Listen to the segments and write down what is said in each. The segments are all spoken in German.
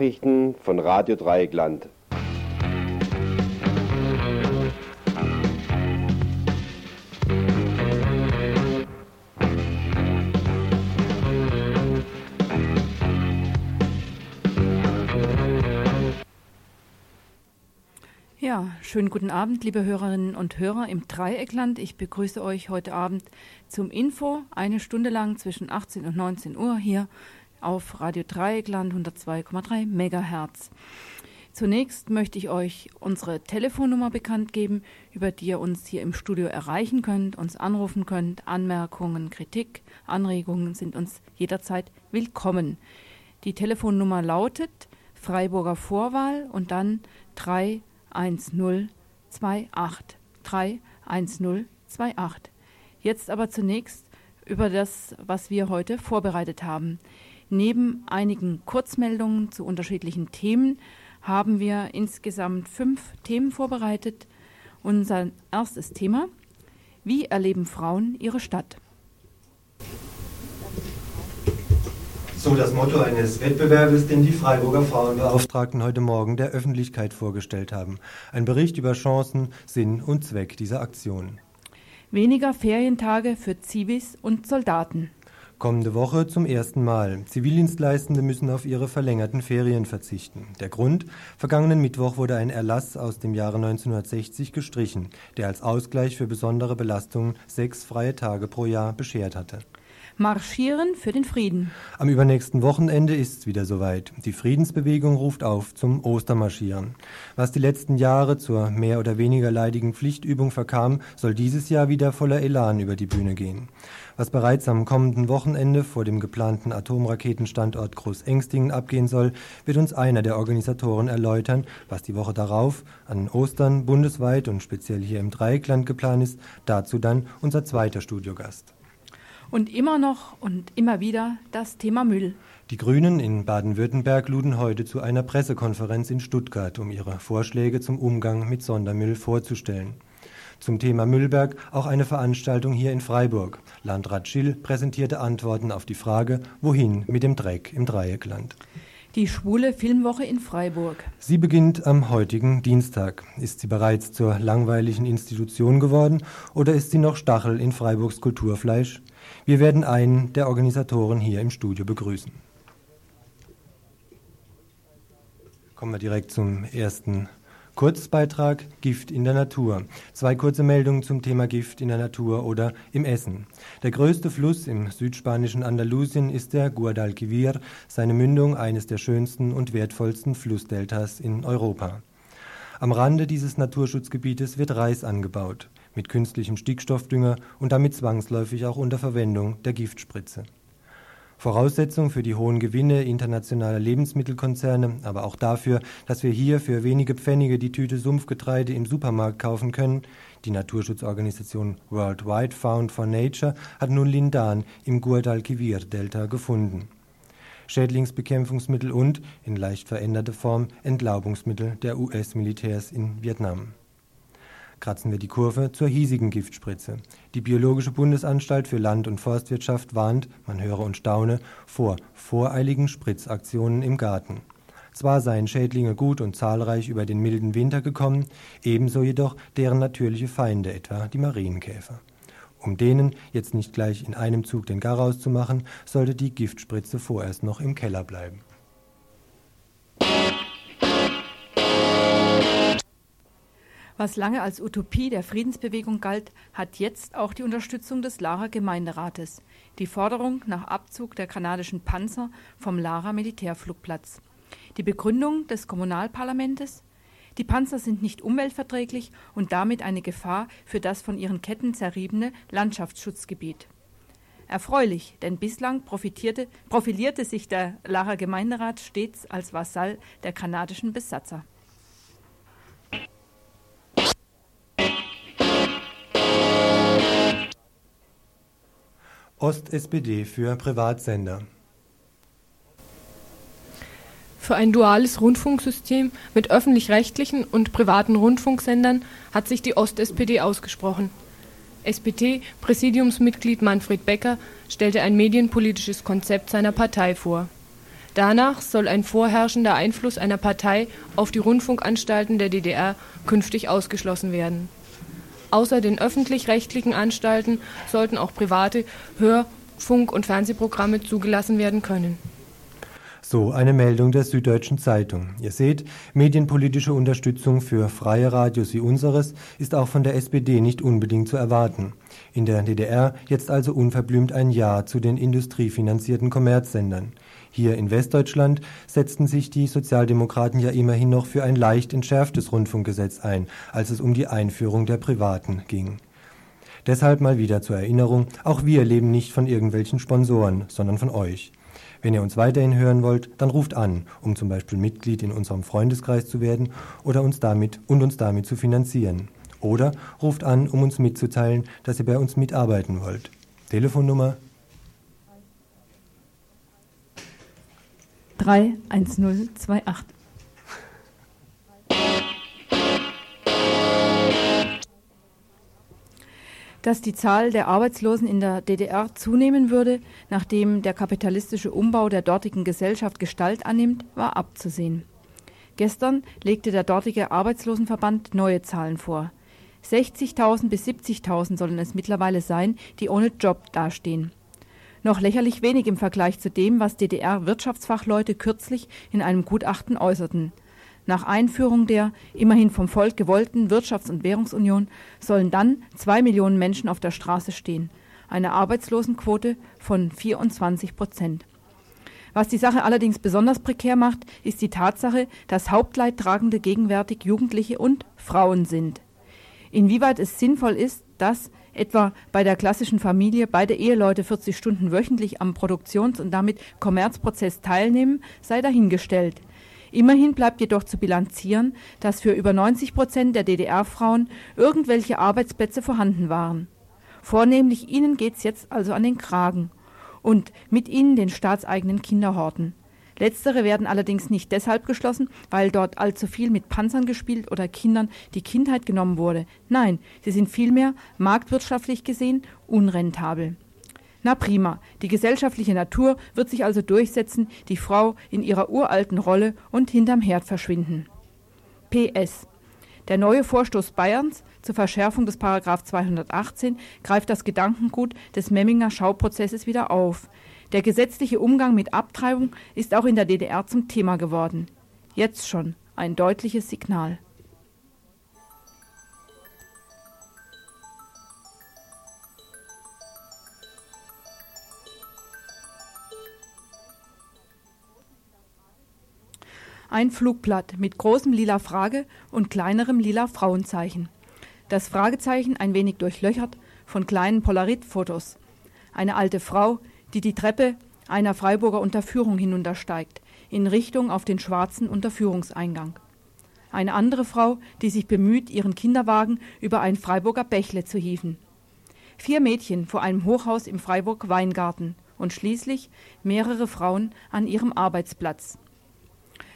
Nachrichten von Radio Dreieckland. Ja, schönen guten Abend, liebe Hörerinnen und Hörer im Dreieckland. Ich begrüße euch heute Abend zum Info, eine Stunde lang zwischen 18 und 19 Uhr hier auf Radio Dreieckland 102,3 Megahertz. Zunächst möchte ich euch unsere Telefonnummer bekannt geben, über die ihr uns hier im Studio erreichen könnt, uns anrufen könnt. Anmerkungen, Kritik, Anregungen sind uns jederzeit willkommen. Die Telefonnummer lautet Freiburger Vorwahl und dann 3 1028 31028. Jetzt aber zunächst über das, was wir heute vorbereitet haben. Neben einigen Kurzmeldungen zu unterschiedlichen Themen haben wir insgesamt fünf Themen vorbereitet. Unser erstes Thema, wie erleben Frauen ihre Stadt? So das Motto eines Wettbewerbes, den die Freiburger Frauenbeauftragten heute Morgen der Öffentlichkeit vorgestellt haben. Ein Bericht über Chancen, Sinn und Zweck dieser Aktion. Weniger Ferientage für Zivis und Soldaten. Kommende Woche zum ersten Mal. Zivildienstleistende müssen auf ihre verlängerten Ferien verzichten. Der Grund? Vergangenen Mittwoch wurde ein Erlass aus dem Jahre 1960 gestrichen, der als Ausgleich für besondere Belastungen sechs freie Tage pro Jahr beschert hatte. Marschieren für den Frieden. Am übernächsten Wochenende ist es wieder soweit. Die Friedensbewegung ruft auf zum Ostermarschieren. Was die letzten Jahre zur mehr oder weniger leidigen Pflichtübung verkam, soll dieses Jahr wieder voller Elan über die Bühne gehen. Was bereits am kommenden Wochenende vor dem geplanten Atomraketenstandort Groß-Engstingen abgehen soll, wird uns einer der Organisatoren erläutern, was die Woche darauf an Ostern bundesweit und speziell hier im Dreieckland geplant ist. Dazu dann unser zweiter Studiogast. Und immer noch und immer wieder das Thema Müll. Die Grünen in Baden-Württemberg luden heute zu einer Pressekonferenz in Stuttgart, um ihre Vorschläge zum Umgang mit Sondermüll vorzustellen. Zum Thema Müllberg auch eine Veranstaltung hier in Freiburg. Landrat Schill präsentierte Antworten auf die Frage, wohin mit dem Dreck im Dreieckland. Die schwule Filmwoche in Freiburg. Sie beginnt am heutigen Dienstag. Ist sie bereits zur langweiligen Institution geworden oder ist sie noch Stachel in Freiburgs Kulturfleisch? Wir werden einen der Organisatoren hier im Studio begrüßen. Kommen wir direkt zum ersten Kurzbeitrag Gift in der Natur. Zwei kurze Meldungen zum Thema Gift in der Natur oder im Essen. Der größte Fluss im südspanischen Andalusien ist der Guadalquivir, seine Mündung eines der schönsten und wertvollsten Flussdeltas in Europa. Am Rande dieses Naturschutzgebietes wird Reis angebaut mit künstlichem Stickstoffdünger und damit zwangsläufig auch unter Verwendung der Giftspritze. Voraussetzung für die hohen Gewinne internationaler Lebensmittelkonzerne, aber auch dafür, dass wir hier für wenige Pfennige die Tüte Sumpfgetreide im Supermarkt kaufen können. Die Naturschutzorganisation Worldwide Found for Nature hat nun Lindan im Guadalquivir-Delta gefunden. Schädlingsbekämpfungsmittel und, in leicht veränderter Form, Entlaubungsmittel der US-Militärs in Vietnam kratzen wir die Kurve zur hiesigen Giftspritze. Die Biologische Bundesanstalt für Land- und Forstwirtschaft warnt, man höre und staune, vor voreiligen Spritzaktionen im Garten. Zwar seien Schädlinge gut und zahlreich über den milden Winter gekommen, ebenso jedoch deren natürliche Feinde, etwa die Marienkäfer. Um denen jetzt nicht gleich in einem Zug den Garaus zu machen, sollte die Giftspritze vorerst noch im Keller bleiben. Was lange als Utopie der Friedensbewegung galt, hat jetzt auch die Unterstützung des Lara Gemeinderates. Die Forderung nach Abzug der kanadischen Panzer vom Lara Militärflugplatz. Die Begründung des Kommunalparlamentes? Die Panzer sind nicht umweltverträglich und damit eine Gefahr für das von ihren Ketten zerriebene Landschaftsschutzgebiet. Erfreulich, denn bislang profilierte sich der Lara Gemeinderat stets als Vasall der kanadischen Besatzer. Ost-SPD für Privatsender. Für ein duales Rundfunksystem mit öffentlich-rechtlichen und privaten Rundfunksendern hat sich die Ost-SPD ausgesprochen. SPD-Präsidiumsmitglied Manfred Becker stellte ein medienpolitisches Konzept seiner Partei vor. Danach soll ein vorherrschender Einfluss einer Partei auf die Rundfunkanstalten der DDR künftig ausgeschlossen werden. Außer den öffentlich-rechtlichen Anstalten sollten auch private Hör-, Funk- und Fernsehprogramme zugelassen werden können. So eine Meldung der Süddeutschen Zeitung. Ihr seht, medienpolitische Unterstützung für freie Radios wie unseres ist auch von der SPD nicht unbedingt zu erwarten. In der DDR jetzt also unverblümt ein Ja zu den industriefinanzierten Kommerzsendern. Hier in Westdeutschland setzten sich die Sozialdemokraten ja immerhin noch für ein leicht entschärftes Rundfunkgesetz ein, als es um die Einführung der Privaten ging. Deshalb mal wieder zur Erinnerung, auch wir leben nicht von irgendwelchen Sponsoren, sondern von euch. Wenn ihr uns weiterhin hören wollt, dann ruft an, um zum Beispiel Mitglied in unserem Freundeskreis zu werden oder uns damit und uns damit zu finanzieren. Oder ruft an, um uns mitzuteilen, dass ihr bei uns mitarbeiten wollt. Telefonnummer 31028. dass die Zahl der Arbeitslosen in der DDR zunehmen würde, nachdem der kapitalistische Umbau der dortigen Gesellschaft Gestalt annimmt, war abzusehen. Gestern legte der dortige Arbeitslosenverband neue Zahlen vor. 60.000 bis 70.000 sollen es mittlerweile sein, die ohne Job dastehen. Noch lächerlich wenig im Vergleich zu dem, was DDR-Wirtschaftsfachleute kürzlich in einem Gutachten äußerten. Nach Einführung der immerhin vom Volk gewollten Wirtschafts- und Währungsunion sollen dann zwei Millionen Menschen auf der Straße stehen, eine Arbeitslosenquote von 24 Prozent. Was die Sache allerdings besonders prekär macht, ist die Tatsache, dass Hauptleidtragende gegenwärtig Jugendliche und Frauen sind. Inwieweit es sinnvoll ist, dass etwa bei der klassischen Familie beide Eheleute 40 Stunden wöchentlich am Produktions- und damit Kommerzprozess teilnehmen, sei dahingestellt. Immerhin bleibt jedoch zu bilanzieren, dass für über 90 Prozent der DDR-Frauen irgendwelche Arbeitsplätze vorhanden waren. Vornehmlich ihnen geht's jetzt also an den Kragen und mit ihnen den staatseigenen Kinderhorten. Letztere werden allerdings nicht deshalb geschlossen, weil dort allzu viel mit Panzern gespielt oder Kindern die Kindheit genommen wurde. Nein, sie sind vielmehr marktwirtschaftlich gesehen unrentabel. Na prima, die gesellschaftliche Natur wird sich also durchsetzen, die Frau in ihrer uralten Rolle und hinterm Herd verschwinden. PS. Der neue Vorstoß Bayerns zur Verschärfung des Paragraph 218 greift das Gedankengut des Memminger Schauprozesses wieder auf. Der gesetzliche Umgang mit Abtreibung ist auch in der DDR zum Thema geworden. Jetzt schon ein deutliches Signal. ein Flugblatt mit großem lila Frage und kleinerem lila Frauenzeichen. Das Fragezeichen ein wenig durchlöchert von kleinen Polaritfotos. Eine alte Frau, die die Treppe einer Freiburger Unterführung hinuntersteigt, in Richtung auf den schwarzen Unterführungseingang. Eine andere Frau, die sich bemüht, ihren Kinderwagen über ein Freiburger Bächle zu hieven. Vier Mädchen vor einem Hochhaus im Freiburg Weingarten und schließlich mehrere Frauen an ihrem Arbeitsplatz.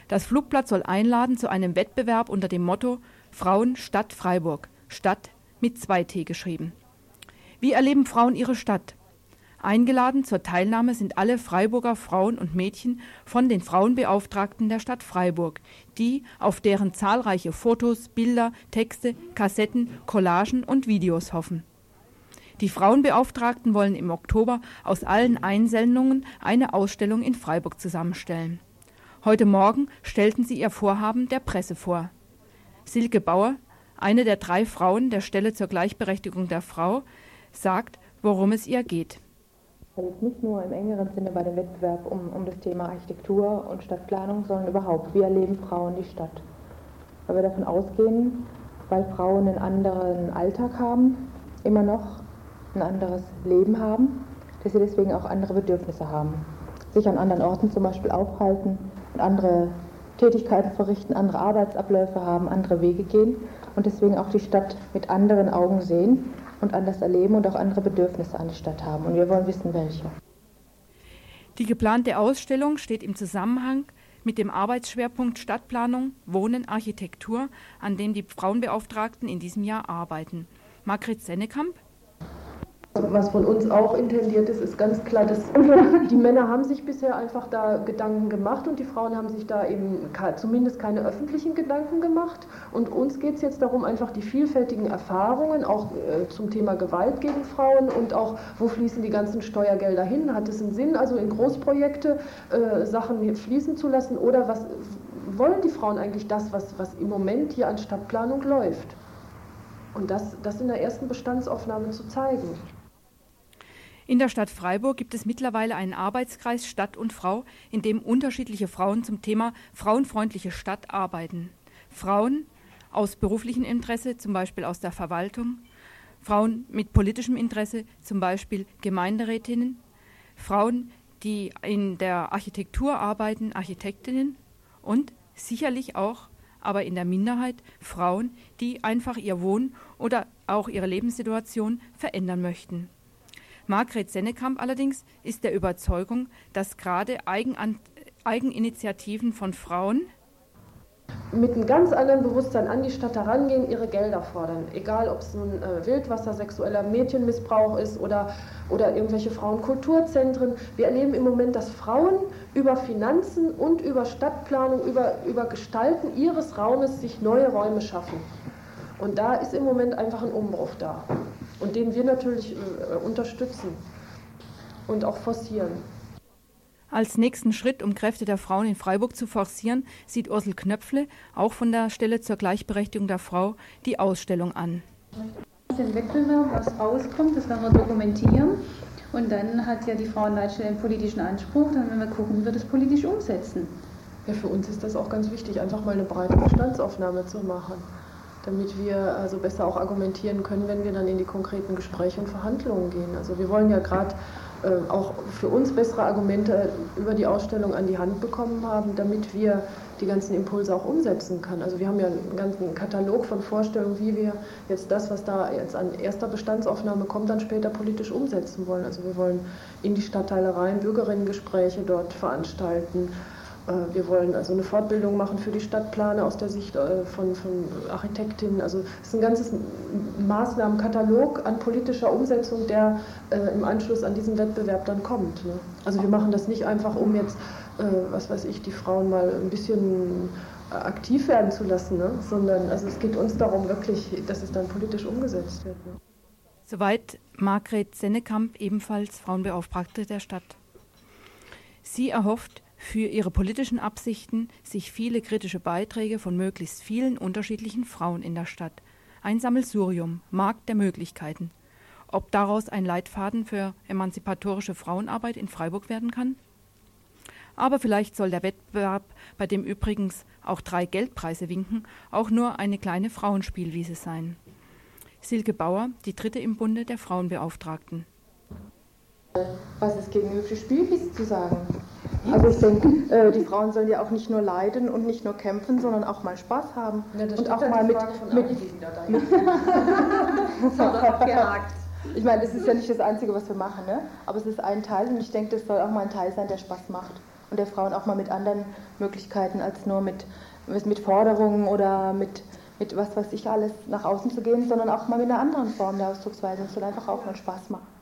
Das Flugblatt soll einladen zu einem Wettbewerb unter dem Motto Frauen Stadt Freiburg. Stadt mit 2T geschrieben. Wie erleben Frauen ihre Stadt? Eingeladen zur Teilnahme sind alle Freiburger Frauen und Mädchen von den Frauenbeauftragten der Stadt Freiburg, die auf deren zahlreiche Fotos, Bilder, Texte, Kassetten, Collagen und Videos hoffen. Die Frauenbeauftragten wollen im Oktober aus allen Einsendungen eine Ausstellung in Freiburg zusammenstellen. Heute Morgen stellten sie ihr Vorhaben der Presse vor. Silke Bauer, eine der drei Frauen der Stelle zur Gleichberechtigung der Frau, sagt, worum es ihr geht. Es geht nicht nur im engeren Sinne bei dem Wettbewerb um, um das Thema Architektur und Stadtplanung, sondern überhaupt, wie erleben Frauen die Stadt. Weil wir davon ausgehen, weil Frauen einen anderen Alltag haben, immer noch ein anderes Leben haben, dass sie deswegen auch andere Bedürfnisse haben. Sich an anderen Orten zum Beispiel aufhalten, und andere Tätigkeiten verrichten, andere Arbeitsabläufe haben, andere Wege gehen und deswegen auch die Stadt mit anderen Augen sehen und anders erleben und auch andere Bedürfnisse an die Stadt haben. Und wir wollen wissen, welche. Die geplante Ausstellung steht im Zusammenhang mit dem Arbeitsschwerpunkt Stadtplanung, Wohnen, Architektur, an dem die Frauenbeauftragten in diesem Jahr arbeiten. Margret Sennekamp? Was von uns auch intendiert ist, ist ganz klar, dass die Männer haben sich bisher einfach da Gedanken gemacht und die Frauen haben sich da eben zumindest keine öffentlichen Gedanken gemacht. Und uns geht es jetzt darum, einfach die vielfältigen Erfahrungen, auch äh, zum Thema Gewalt gegen Frauen und auch, wo fließen die ganzen Steuergelder hin? Hat es einen Sinn, also in Großprojekte äh, Sachen fließen zu lassen? Oder was wollen die Frauen eigentlich das, was, was im Moment hier an Stadtplanung läuft? Und das, das in der ersten Bestandsaufnahme zu zeigen. In der Stadt Freiburg gibt es mittlerweile einen Arbeitskreis Stadt und Frau, in dem unterschiedliche Frauen zum Thema frauenfreundliche Stadt arbeiten. Frauen aus beruflichem Interesse, zum Beispiel aus der Verwaltung, Frauen mit politischem Interesse, zum Beispiel Gemeinderätinnen, Frauen, die in der Architektur arbeiten, Architektinnen und sicherlich auch, aber in der Minderheit, Frauen, die einfach ihr Wohn- oder auch ihre Lebenssituation verändern möchten. Margret Sennekamp allerdings ist der Überzeugung, dass gerade Eigenan Eigeninitiativen von Frauen mit einem ganz anderen Bewusstsein an die Stadt herangehen, ihre Gelder fordern. Egal, ob es nun äh, Wildwasser, sexueller Mädchenmissbrauch ist oder, oder irgendwelche Frauenkulturzentren. Wir erleben im Moment, dass Frauen über Finanzen und über Stadtplanung, über, über Gestalten ihres Raumes sich neue Räume schaffen. Und da ist im Moment einfach ein Umbruch da und den wir natürlich äh, unterstützen und auch forcieren. Als nächsten Schritt, um Kräfte der Frauen in Freiburg zu forcieren, sieht Ursel Knöpfle, auch von der Stelle zur Gleichberechtigung der Frau, die Ausstellung an. Den Wettbewerb, was rauskommt, das werden wir dokumentieren. Und dann hat ja die Frauenleitstelle einen politischen Anspruch, dann werden wir gucken, wie wir das politisch umsetzen. Ja, für uns ist das auch ganz wichtig, einfach mal eine breite Bestandsaufnahme zu machen damit wir also besser auch argumentieren können, wenn wir dann in die konkreten Gespräche und Verhandlungen gehen. Also wir wollen ja gerade äh, auch für uns bessere Argumente über die Ausstellung an die Hand bekommen haben, damit wir die ganzen Impulse auch umsetzen können. Also wir haben ja einen ganzen Katalog von Vorstellungen, wie wir jetzt das, was da jetzt an erster Bestandsaufnahme kommt, dann später politisch umsetzen wollen. Also wir wollen in die Stadtteile rein Bürgerinnengespräche dort veranstalten wir wollen also eine Fortbildung machen für die Stadtplaner aus der Sicht äh, von, von Architektinnen. Also es ist ein ganzes Maßnahmenkatalog an politischer Umsetzung, der äh, im Anschluss an diesen Wettbewerb dann kommt. Ne? Also wir machen das nicht einfach, um jetzt, was weiß ich, die Frauen mal ein bisschen aktiv werden zu lassen, ne? sondern also es geht uns darum wirklich, dass es dann politisch umgesetzt wird. Ne? Soweit Margret Sennekamp, ebenfalls Frauenbeauftragte der Stadt. Sie erhofft, für ihre politischen Absichten sich viele kritische Beiträge von möglichst vielen unterschiedlichen Frauen in der Stadt. Ein Sammelsurium, Markt der Möglichkeiten. Ob daraus ein Leitfaden für emanzipatorische Frauenarbeit in Freiburg werden kann? Aber vielleicht soll der Wettbewerb, bei dem übrigens auch drei Geldpreise winken, auch nur eine kleine Frauenspielwiese sein. Silke Bauer, die dritte im Bunde der Frauenbeauftragten. Was ist gegen hübsche Spielwiese zu sagen? Also ich denke, äh, die Frauen sollen ja auch nicht nur leiden und nicht nur kämpfen, sondern auch mal Spaß haben. Ja, und auch mal mit... mit, mit ich meine, es ist ja nicht das Einzige, was wir machen, ne? aber es ist ein Teil und ich denke, das soll auch mal ein Teil sein, der Spaß macht. Und der Frauen auch mal mit anderen Möglichkeiten als nur mit, mit Forderungen oder mit, mit was weiß ich alles nach außen zu gehen, sondern auch mal mit einer anderen Form der Ausdrucksweise. Es soll einfach auch mal Spaß machen.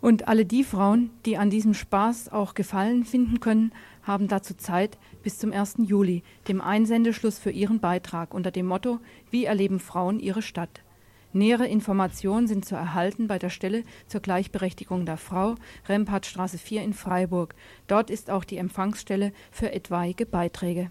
Und alle die Frauen, die an diesem Spaß auch Gefallen finden können, haben dazu Zeit bis zum 1. Juli, dem Einsendeschluss für ihren Beitrag unter dem Motto Wie erleben Frauen ihre Stadt? Nähere Informationen sind zu erhalten bei der Stelle zur Gleichberechtigung der Frau, Rempartstraße 4 in Freiburg. Dort ist auch die Empfangsstelle für etwaige Beiträge.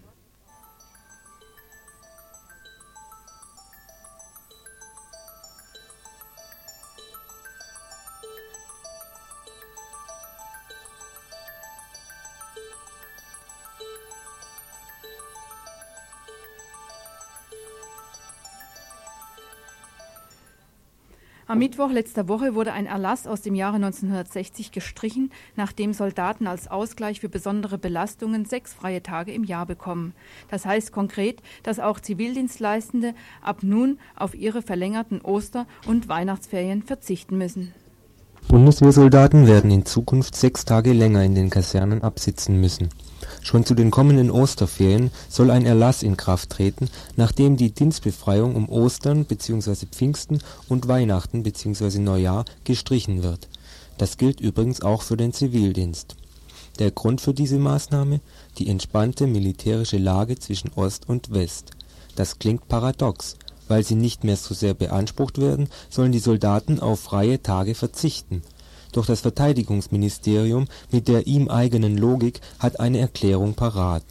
Am Mittwoch letzter Woche wurde ein Erlass aus dem Jahre 1960 gestrichen, nachdem Soldaten als Ausgleich für besondere Belastungen sechs freie Tage im Jahr bekommen. Das heißt konkret, dass auch Zivildienstleistende ab nun auf ihre verlängerten Oster- und Weihnachtsferien verzichten müssen. Bundeswehrsoldaten werden in Zukunft sechs Tage länger in den Kasernen absitzen müssen. Schon zu den kommenden Osterferien soll ein Erlass in Kraft treten, nach dem die Dienstbefreiung um Ostern bzw. Pfingsten und Weihnachten bzw. Neujahr gestrichen wird. Das gilt übrigens auch für den Zivildienst. Der Grund für diese Maßnahme? Die entspannte militärische Lage zwischen Ost und West. Das klingt paradox. Weil sie nicht mehr so sehr beansprucht werden, sollen die Soldaten auf freie Tage verzichten doch das Verteidigungsministerium mit der ihm eigenen Logik hat eine Erklärung parat.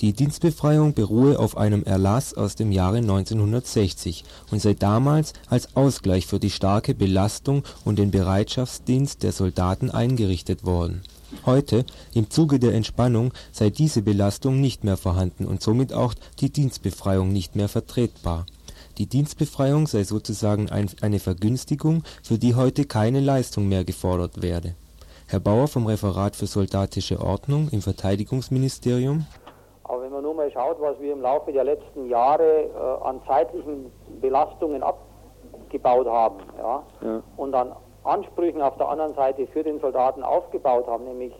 Die Dienstbefreiung beruhe auf einem Erlass aus dem Jahre 1960 und sei damals als Ausgleich für die starke Belastung und den Bereitschaftsdienst der Soldaten eingerichtet worden. Heute, im Zuge der Entspannung, sei diese Belastung nicht mehr vorhanden und somit auch die Dienstbefreiung nicht mehr vertretbar die Dienstbefreiung sei sozusagen eine Vergünstigung, für die heute keine Leistung mehr gefordert werde. Herr Bauer vom Referat für Soldatische Ordnung im Verteidigungsministerium. Aber wenn man nur mal schaut, was wir im Laufe der letzten Jahre äh, an zeitlichen Belastungen abgebaut haben ja, ja, und an Ansprüchen auf der anderen Seite für den Soldaten aufgebaut haben, nämlich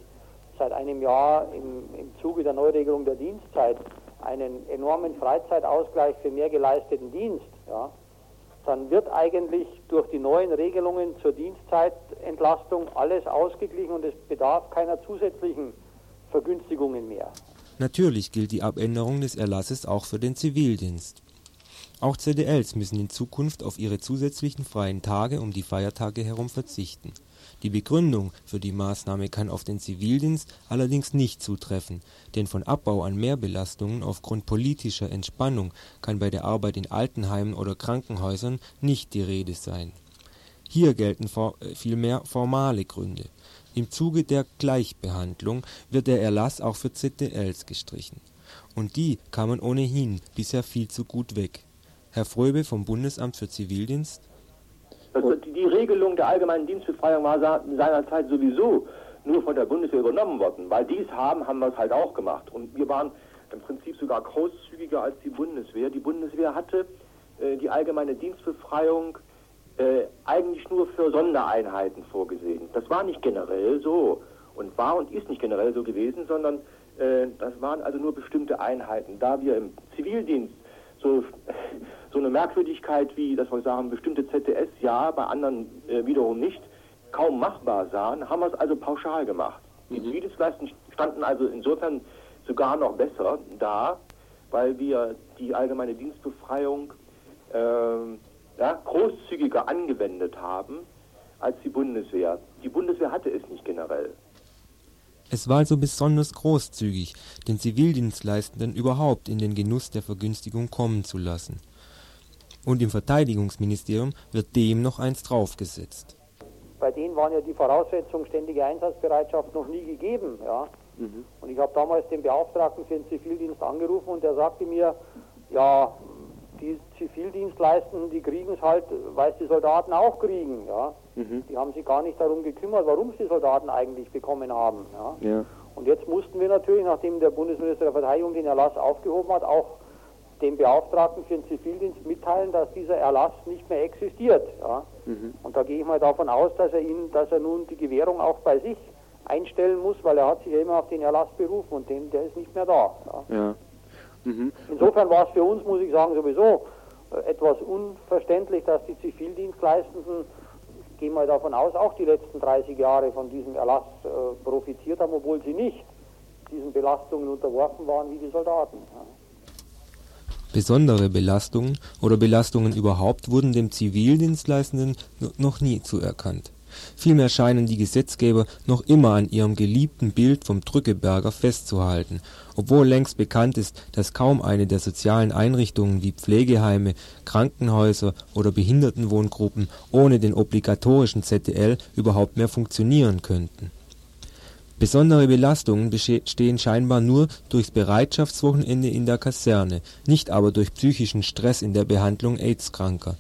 seit einem Jahr im, im Zuge der Neuregelung der Dienstzeit einen enormen Freizeitausgleich für mehr geleisteten Dienst, ja, dann wird eigentlich durch die neuen Regelungen zur Dienstzeitentlastung alles ausgeglichen und es bedarf keiner zusätzlichen Vergünstigungen mehr. Natürlich gilt die Abänderung des Erlasses auch für den Zivildienst. Auch ZDLs müssen in Zukunft auf ihre zusätzlichen freien Tage um die Feiertage herum verzichten die Begründung für die Maßnahme kann auf den Zivildienst allerdings nicht zutreffen, denn von Abbau an Mehrbelastungen aufgrund politischer Entspannung kann bei der Arbeit in Altenheimen oder Krankenhäusern nicht die Rede sein. Hier gelten äh, vielmehr formale Gründe. Im Zuge der Gleichbehandlung wird der Erlass auch für ZDLs gestrichen. Und die kamen ohnehin bisher viel zu gut weg. Herr Fröbe vom Bundesamt für Zivildienst also die Regelung der allgemeinen Dienstbefreiung war seinerzeit sowieso nur von der Bundeswehr übernommen worden. Weil die es haben, haben wir es halt auch gemacht. Und wir waren im Prinzip sogar großzügiger als die Bundeswehr. Die Bundeswehr hatte äh, die allgemeine Dienstbefreiung äh, eigentlich nur für Sondereinheiten vorgesehen. Das war nicht generell so und war und ist nicht generell so gewesen, sondern äh, das waren also nur bestimmte Einheiten. Da wir im Zivildienst so so eine Merkwürdigkeit wie, dass wir sagen, bestimmte ZDS ja, bei anderen äh, wiederum nicht, kaum machbar sahen, haben wir es also pauschal gemacht. Die mhm. Zivildienstleisten standen also insofern sogar noch besser da, weil wir die allgemeine Dienstbefreiung äh, ja, großzügiger angewendet haben als die Bundeswehr. Die Bundeswehr hatte es nicht generell. Es war also besonders großzügig, den Zivildienstleistenden überhaupt in den Genuss der Vergünstigung kommen zu lassen und im Verteidigungsministerium wird dem noch eins draufgesetzt. Bei denen waren ja die Voraussetzungen ständige Einsatzbereitschaft noch nie gegeben. Ja? Mhm. Und ich habe damals den Beauftragten für den Zivildienst angerufen und der sagte mir, ja, die Zivildienstleistenden, die kriegen es halt, weil es die Soldaten auch kriegen. Ja? Mhm. Die haben sich gar nicht darum gekümmert, warum es die Soldaten eigentlich bekommen haben. Ja? ja? Und jetzt mussten wir natürlich, nachdem der Bundesminister der Verteidigung den Erlass aufgehoben hat, auch dem Beauftragten für den Zivildienst mitteilen, dass dieser Erlass nicht mehr existiert. Ja? Mhm. Und da gehe ich mal davon aus, dass er, ihn, dass er nun die Gewährung auch bei sich einstellen muss, weil er hat sich ja immer auf den Erlass berufen und den, der ist nicht mehr da. Ja? ja. Mhm. Insofern war es für uns, muss ich sagen, sowieso äh, etwas unverständlich, dass die Zivildienstleistenden, ich gehe mal davon aus, auch die letzten 30 Jahre von diesem Erlass äh, profitiert haben, obwohl sie nicht diesen Belastungen unterworfen waren wie die Soldaten. Ja. Besondere Belastungen oder Belastungen überhaupt wurden dem Zivildienstleistenden noch nie zuerkannt. Vielmehr scheinen die Gesetzgeber noch immer an ihrem geliebten Bild vom Drückeberger festzuhalten, obwohl längst bekannt ist, dass kaum eine der sozialen Einrichtungen wie Pflegeheime, Krankenhäuser oder Behindertenwohngruppen ohne den obligatorischen ZDL überhaupt mehr funktionieren könnten Besondere Belastungen bestehen scheinbar nur durchs Bereitschaftswochenende in der Kaserne, nicht aber durch psychischen Stress in der Behandlung AIDS-Kranker.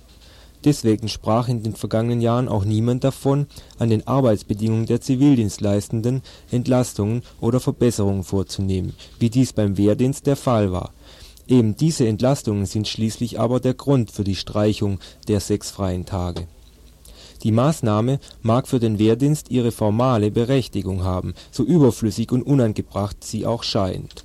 Deswegen sprach in den vergangenen Jahren auch niemand davon, an den Arbeitsbedingungen der Zivildienstleistenden Entlastungen oder Verbesserungen vorzunehmen, wie dies beim Wehrdienst der Fall war. Eben diese Entlastungen sind schließlich aber der Grund für die Streichung der sechs freien Tage Die Maßnahme mag für den Wehrdienst ihre formale Berechtigung haben, so überflüssig und unangebracht sie auch scheint.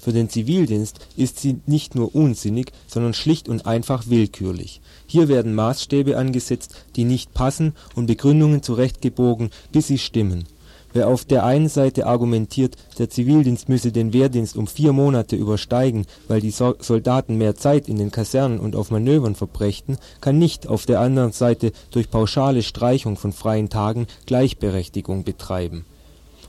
Für den Zivildienst ist sie nicht nur unsinnig, sondern schlicht und einfach willkürlich. Hier werden Maßstäbe angesetzt, die nicht passen und Begründungen zurechtgebogen, bis sie stimmen Wer auf der einen Seite argumentiert, der Zivildienst müsse den Wehrdienst um vier Monate übersteigen, weil die Soldaten mehr Zeit in den Kasernen und auf Manövern verbrächten, kann nicht auf der anderen Seite durch pauschale Streichung von freien Tagen Gleichberechtigung betreiben.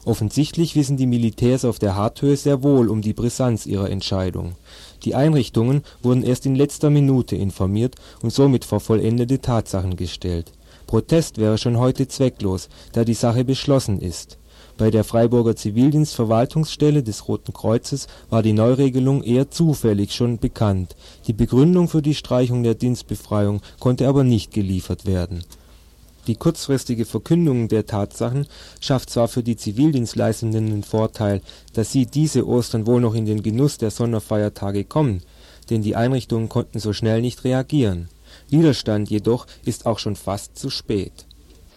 Offensichtlich wissen die Militärs auf der Harthöhe sehr wohl um die Brisanz ihrer Entscheidung. Die Einrichtungen wurden erst in letzter Minute informiert und somit vor vollendete Tatsachen gestellt Protest wäre schon heute zwecklos, da die Sache beschlossen ist. Bei der Freiburger Zivildienstverwaltungsstelle des Roten Kreuzes war die Neuregelung eher zufällig schon bekannt, die Begründung für die Streichung der Dienstbefreiung konnte aber nicht geliefert werden. Die kurzfristige Verkündung der Tatsachen schafft zwar für die Zivildienstleistenden den Vorteil, dass sie diese Ostern wohl noch in den Genuss der Sonderfeiertage kommen, denn die Einrichtungen konnten so schnell nicht reagieren Widerstand jedoch ist auch schon fast zu spät.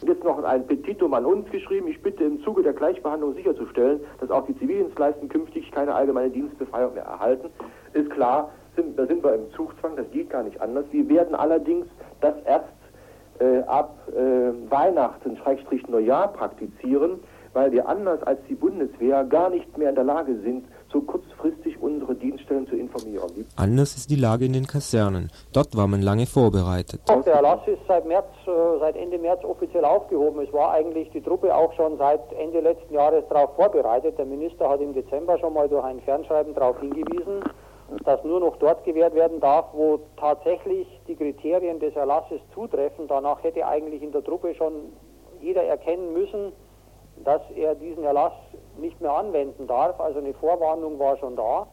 Jetzt noch ein Petitum an uns geschrieben. Ich bitte im Zuge der Gleichbehandlung sicherzustellen, dass auch die Zivildienstleistenden künftig keine allgemeine Dienstbefreiung mehr erhalten. Ist klar, sind, da sind wir im Zugzwang, das geht gar nicht anders. Wir werden allerdings das erst äh, ab äh, Weihnachten, Schrägstrich Neujahr praktizieren, weil wir anders als die Bundeswehr gar nicht mehr in der Lage sind, so kurzfristig unsere Dienststellen zu informieren. Anders ist die Lage in den Kasernen. Dort war man lange vorbereitet. Der Erlass ist seit, März, äh, seit Ende März offiziell aufgehoben. Es war eigentlich die Truppe auch schon seit Ende letzten Jahres darauf vorbereitet. Der Minister hat im Dezember schon mal durch ein Fernschreiben darauf hingewiesen, dass nur noch dort gewährt werden darf, wo tatsächlich die Kriterien des Erlasses zutreffen. Danach hätte eigentlich in der Truppe schon jeder erkennen müssen, dass er diesen Erlass nicht mehr anwenden darf. Also eine Vorwarnung war schon da.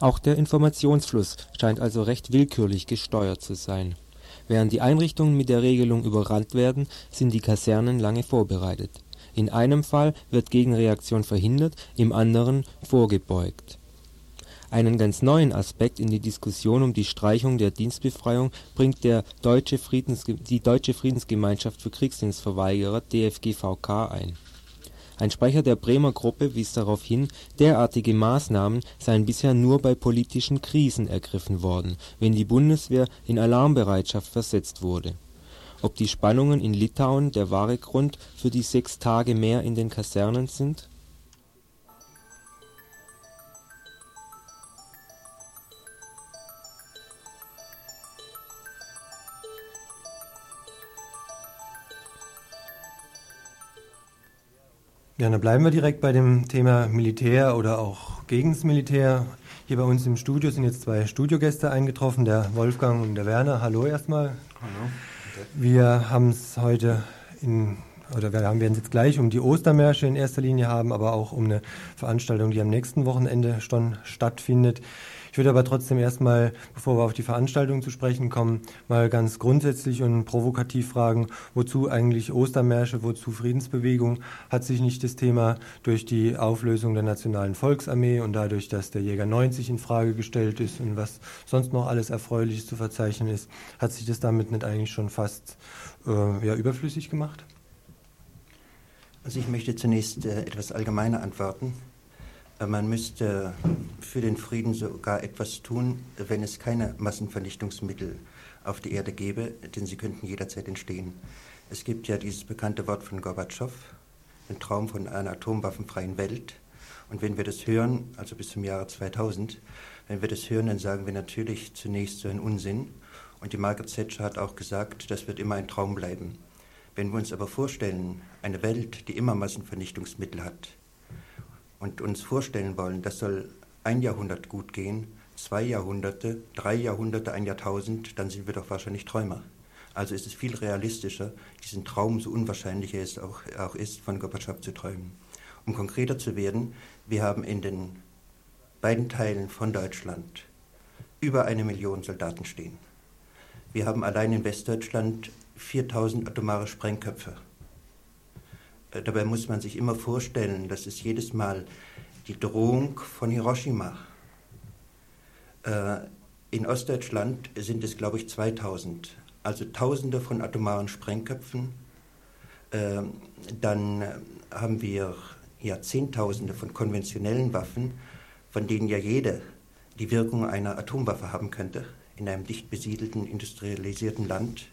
Auch der Informationsfluss scheint also recht willkürlich gesteuert zu sein. Während die Einrichtungen mit der Regelung überrannt werden, sind die Kasernen lange vorbereitet. In einem Fall wird Gegenreaktion verhindert, im anderen vorgebeugt. Einen ganz neuen Aspekt in die Diskussion um die Streichung der Dienstbefreiung bringt der Deutsche die Deutsche Friedensgemeinschaft für Kriegsdienstverweigerer DFGVK ein ein Sprecher der Bremer Gruppe wies darauf hin, derartige Maßnahmen seien bisher nur bei politischen Krisen ergriffen worden, wenn die Bundeswehr in Alarmbereitschaft versetzt wurde. Ob die Spannungen in Litauen der wahre Grund für die sechs Tage mehr in den Kasernen sind Ja, dann bleiben wir direkt bei dem Thema Militär oder auch gegen das Militär. Hier bei uns im Studio sind jetzt zwei Studiogäste eingetroffen, der Wolfgang und der Werner. Hallo erstmal. Hallo. Wir haben es heute in, oder wir werden es jetzt gleich um die Ostermärsche in erster Linie haben, aber auch um eine Veranstaltung, die am nächsten Wochenende schon stattfindet. Würde aber trotzdem erstmal, bevor wir auf die Veranstaltung zu sprechen kommen, mal ganz grundsätzlich und provokativ fragen, wozu eigentlich Ostermärsche, wozu Friedensbewegung? Hat sich nicht das Thema durch die Auflösung der Nationalen Volksarmee und dadurch, dass der Jäger 90 in Frage gestellt ist und was sonst noch alles Erfreuliches zu verzeichnen ist, hat sich das damit nicht eigentlich schon fast äh, ja, überflüssig gemacht? Also ich möchte zunächst äh, etwas allgemeiner antworten. Äh, man müsste für den Frieden sogar etwas tun, wenn es keine Massenvernichtungsmittel auf der Erde gäbe, denn sie könnten jederzeit entstehen. Es gibt ja dieses bekannte Wort von Gorbatschow, ein Traum von einer atomwaffenfreien Welt. Und wenn wir das hören, also bis zum Jahre 2000, wenn wir das hören, dann sagen wir natürlich zunächst so einen Unsinn. Und die Margaret Thatcher hat auch gesagt, das wird immer ein Traum bleiben. Wenn wir uns aber vorstellen, eine Welt, die immer Massenvernichtungsmittel hat, und uns vorstellen wollen, das soll ein Jahrhundert gut gehen, zwei Jahrhunderte, drei Jahrhunderte, ein Jahrtausend, dann sind wir doch wahrscheinlich Träumer. Also ist es viel realistischer, diesen Traum, so unwahrscheinlich er es auch, auch ist, von Gorbatschow zu träumen. Um konkreter zu werden, wir haben in den beiden Teilen von Deutschland über eine Million Soldaten stehen. Wir haben allein in Westdeutschland 4000 atomare Sprengköpfe. Äh, dabei muss man sich immer vorstellen, das ist jedes Mal die Drohung von Hiroshima. Äh, in Ostdeutschland sind es, glaube ich, 2000 also Tausende von atomaren Sprengköpfen. Ähm, dann haben wir ja Zehntausende von konventionellen Waffen, von denen ja jede die Wirkung einer Atomwaffe haben könnte in einem dicht besiedelten, industrialisierten Land.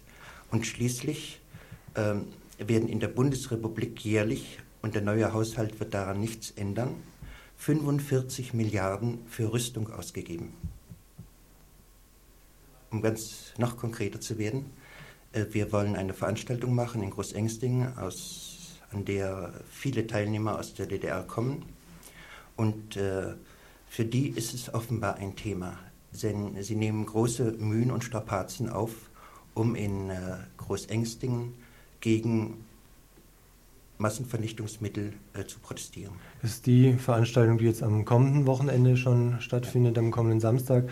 Und schließlich ähm, werden in der Bundesrepublik jährlich, und der neue Haushalt wird daran nichts ändern, 45 Milliarden für Rüstung ausgegeben. Um ganz noch konkreter zu werden, äh, wir wollen eine Veranstaltung machen in Großengstingen, aus, an der viele Teilnehmer aus der DDR kommen. Und äh, für die ist es offenbar ein Thema, denn sie nehmen große Mühen und Strapazen auf, um in äh, Großengstingen gegen Massenvernichtungsmittel äh, zu protestieren. Das ist die Veranstaltung, die jetzt am kommenden Wochenende schon stattfindet, am kommenden Samstag.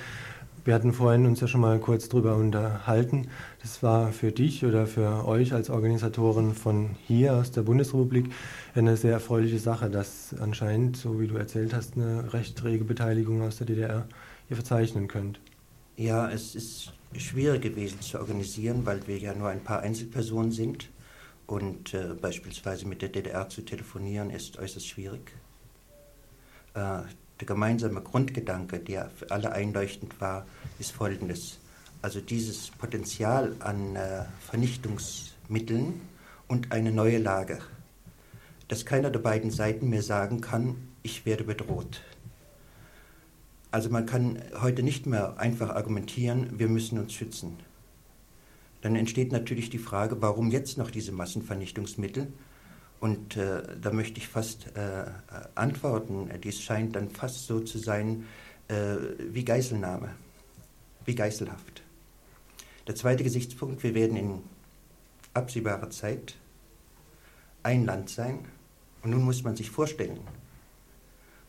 Wir hatten vorhin uns ja schon mal kurz drüber unterhalten. Das war für dich oder für euch als Organisatoren von hier aus der Bundesrepublik eine sehr erfreuliche Sache, dass anscheinend, so wie du erzählt hast, eine recht rege Beteiligung aus der DDR ihr verzeichnen könnt. Ja, es ist schwierig gewesen zu organisieren, weil wir ja nur ein paar Einzelpersonen sind und äh, beispielsweise mit der DDR zu telefonieren ist äußerst schwierig. Äh, der gemeinsame Grundgedanke, der für alle einleuchtend war, ist folgendes. Also dieses Potenzial an äh, Vernichtungsmitteln und eine neue Lage, dass keiner der beiden Seiten mehr sagen kann, ich werde bedroht. Also man kann heute nicht mehr einfach argumentieren, wir müssen uns schützen. Dann entsteht natürlich die Frage, warum jetzt noch diese Massenvernichtungsmittel? Und äh, da möchte ich fast äh, antworten, dies scheint dann fast so zu sein äh, wie Geiselnahme, wie Geiselhaft. Der zweite Gesichtspunkt, wir werden in absehbarer Zeit ein Land sein. Und nun muss man sich vorstellen,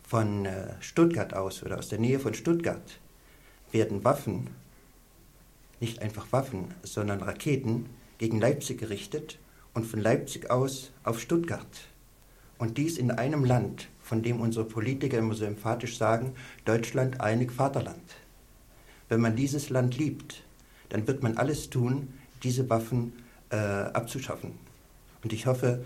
von äh, Stuttgart aus oder aus der Nähe von Stuttgart werden Waffen, nicht einfach Waffen, sondern Raketen gegen Leipzig gerichtet und von Leipzig aus auf Stuttgart. Und dies in einem Land, von dem unsere Politiker immer so emphatisch sagen, Deutschland einig Vaterland. Wenn man dieses Land liebt, dann wird man alles tun, diese Waffen äh, abzuschaffen. Und ich hoffe,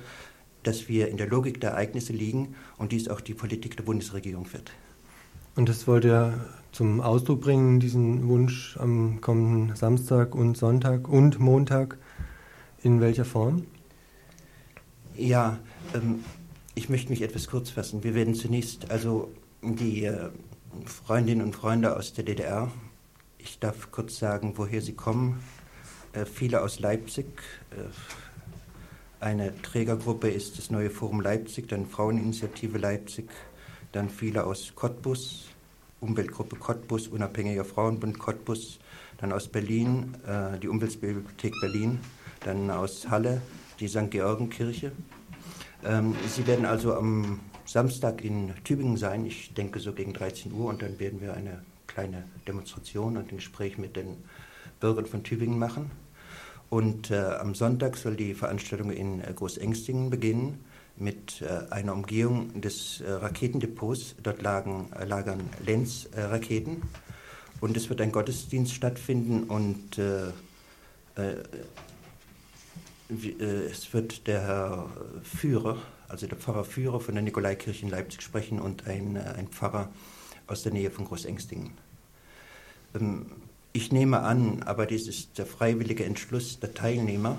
dass wir in der Logik der Ereignisse liegen und dies auch die Politik der Bundesregierung wird. Und das wollt ihr zum Ausdruck bringen, diesen Wunsch am kommenden Samstag und Sonntag und Montag. In welcher Form? Ja, ähm, ich möchte mich etwas kurz fassen. Wir werden zunächst also die äh, Freundinnen und Freunde aus der DDR, ich darf kurz sagen, woher sie kommen. Äh, viele aus Leipzig. Äh, eine Trägergruppe ist das neue Forum Leipzig, dann Fraueninitiative Leipzig, dann viele aus Cottbus, Umweltgruppe Cottbus, Unabhängiger Frauenbund Cottbus, dann aus Berlin, äh, die Umweltbibliothek Berlin, dann aus Halle, die St. Georgenkirche. Ähm, Sie werden also am Samstag in Tübingen sein, ich denke so gegen 13 Uhr, und dann werden wir eine kleine Demonstration und ein Gespräch mit den Bürgern von Tübingen machen. Und äh, am Sonntag soll die Veranstaltung in äh, Großengstingen beginnen mit äh, einer Umgehung des äh, Raketendepots. Dort lagen, äh, lagern Lenz-Raketen. und es wird ein Gottesdienst stattfinden und es wird der Herr Führer, also der Pfarrer Führer von der Nikolaikirche in Leipzig sprechen und ein, ein Pfarrer aus der Nähe von Großengstingen. Ähm, ich nehme an, aber dies ist der freiwillige Entschluss der Teilnehmer,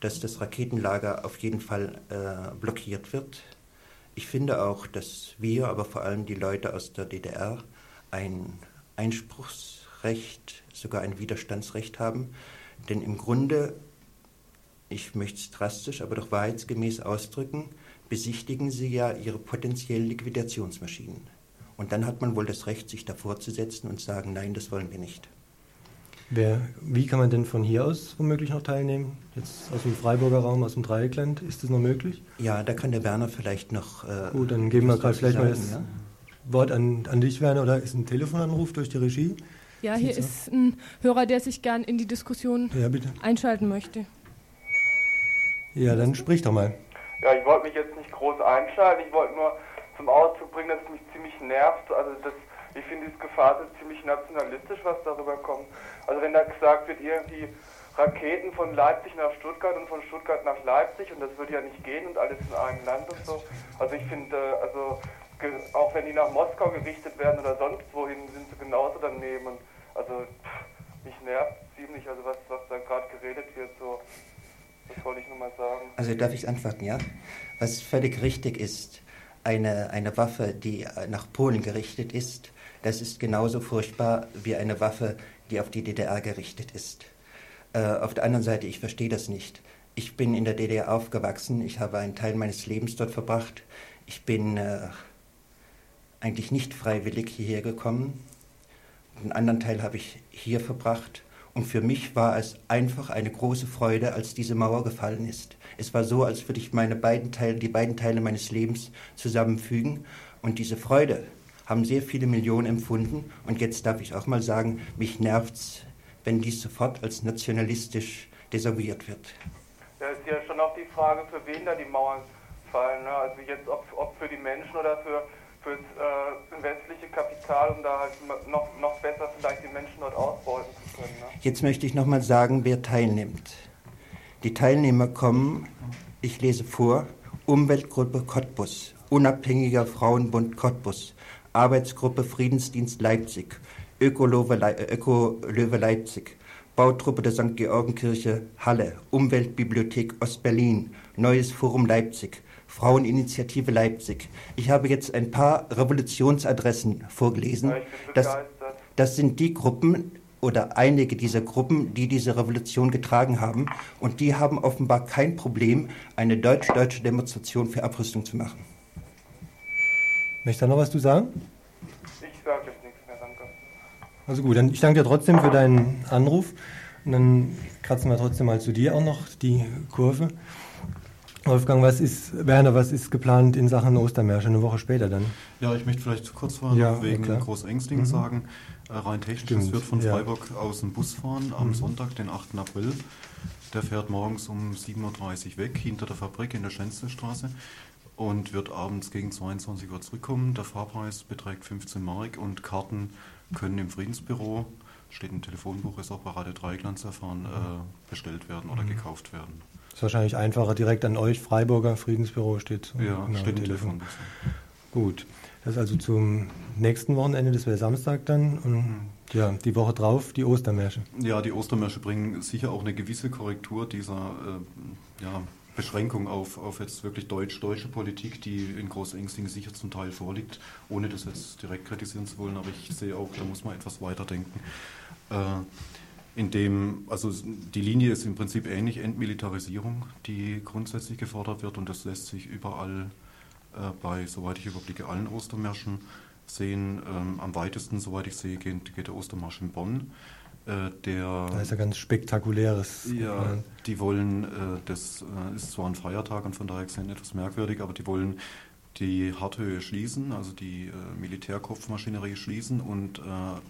dass das Raketenlager auf jeden Fall äh, blockiert wird. Ich finde auch, dass wir, aber vor allem die Leute aus der DDR, ein Einspruchsrecht, sogar ein Widerstandsrecht haben. Denn im Grunde ich möchte es drastisch, aber doch wahrheitsgemäß ausdrücken, besichtigen sie ja ihre potenziellen Liquidationsmaschinen. Und dann hat man wohl das Recht, sich davor zu setzen und sagen, nein, das wollen wir nicht. Wer, wie kann man denn von hier aus womöglich noch teilnehmen? Jetzt aus dem Freiburger Raum, aus dem Dreieckland, ist das noch möglich? Ja, da kann der Werner vielleicht noch. Äh, Gut, dann geben wir gerade vielleicht sagen, mal das ja? Wort an, an dich, Werner, oder ist ein Telefonanruf durch die Regie? Ja, hier ist ein Hörer, der sich gern in die Diskussion ja, einschalten möchte. Ja, dann sprich doch mal. Ja, ich wollte mich jetzt nicht groß einschalten. Ich wollte nur zum Ausdruck bringen, dass es mich ziemlich nervt. Also das, ich finde, dieses Gefahr ist ziemlich nationalistisch, was darüber kommt. Also wenn da gesagt wird, irgendwie Raketen von Leipzig nach Stuttgart und von Stuttgart nach Leipzig und das würde ja nicht gehen und alles in einem Land und so. Also ich finde, also auch wenn die nach Moskau gerichtet werden oder sonst wohin, sind sie genauso daneben. Also mich nervt ziemlich, also was, was da gerade geredet wird, so. Das wollte ich nur mal sagen. Also darf ich antworten, ja? Was völlig richtig ist, eine, eine Waffe, die nach Polen gerichtet ist, das ist genauso furchtbar wie eine Waffe, die auf die DDR gerichtet ist. Äh, auf der anderen Seite, ich verstehe das nicht. Ich bin in der DDR aufgewachsen, ich habe einen Teil meines Lebens dort verbracht. Ich bin äh, eigentlich nicht freiwillig hierher gekommen. Einen anderen Teil habe ich hier verbracht. Und für mich war es einfach eine große Freude, als diese Mauer gefallen ist. Es war so, als würde ich meine beiden Teile, die beiden Teile meines Lebens zusammenfügen. Und diese Freude haben sehr viele Millionen empfunden. Und jetzt darf ich auch mal sagen, mich nervt's, wenn dies sofort als nationalistisch desavouiert wird. Da ist ja schon auch die Frage, für wen da die Mauern fallen. Ne? Also jetzt ob, ob für die Menschen oder für fürs äh, westliche Kapital, um da halt noch, noch besser vielleicht die Menschen dort ausbeuten zu können. Ne? Jetzt möchte ich nochmal sagen, wer teilnimmt. Die Teilnehmer kommen, ich lese vor, Umweltgruppe Cottbus, Unabhängiger Frauenbund Cottbus, Arbeitsgruppe Friedensdienst Leipzig, Öko-Löwe Leipzig, Bautruppe der St. Georgenkirche Halle, Umweltbibliothek Ostberlin, Neues Forum Leipzig, Fraueninitiative Leipzig. Ich habe jetzt ein paar Revolutionsadressen vorgelesen. Das, das sind die Gruppen oder einige dieser Gruppen, die diese Revolution getragen haben. Und die haben offenbar kein Problem, eine deutsch-deutsche Demonstration für Abrüstung zu machen. Möchtest du noch was zu sagen? Ich sage jetzt nichts mehr, danke. Also gut, dann ich danke dir trotzdem für deinen Anruf. Und dann kratzen wir trotzdem mal zu dir auch noch die Kurve. Wolfgang, was ist, Werner, was ist geplant in Sachen Ostermärsche eine Woche später dann? Ja, ich möchte vielleicht kurz vorher ja, wegen klar. Großengsting mhm. sagen. Äh, rein technisch, es wird von Freiburg ja. aus ein Bus fahren am mhm. Sonntag, den 8. April. Der fährt morgens um 7.30 Uhr weg, hinter der Fabrik in der Schänzelstraße und wird abends gegen 22 Uhr zurückkommen. Der Fahrpreis beträgt 15 Mark und Karten können im Friedensbüro, steht im Telefonbuch, ist auch bei Radio Dreigland zu erfahren, äh, bestellt werden oder mhm. gekauft werden. Ist wahrscheinlich einfacher, direkt an euch, Freiburger Friedensbüro steht. Ja, genau, steht im Telefon. Gut, das ist also zum nächsten Wochenende, das wäre Samstag dann. Und mhm. ja, die Woche drauf die Ostermärsche. Ja, die Ostermärsche bringen sicher auch eine gewisse Korrektur dieser äh, ja, Beschränkung auf, auf jetzt wirklich deutsch-deutsche Politik, die in Großengsting sicher zum Teil vorliegt, ohne das jetzt direkt kritisieren zu wollen, aber ich sehe auch, da muss man etwas weiterdenken. Äh, in dem, also die Linie ist im Prinzip ähnlich, Entmilitarisierung, die grundsätzlich gefordert wird und das lässt sich überall äh, bei, soweit ich überblicke, allen Ostermärschen sehen. Ähm, am weitesten, soweit ich sehe, geht, geht der Ostermarsch in Bonn. Äh, der, da ist ja ganz spektakuläres. Ja, die wollen, äh, das äh, ist zwar ein Feiertag und von daher gesehen etwas merkwürdig, aber die wollen die Harthöhe schließen, also die äh, Militärkopfmaschinerie schließen und äh,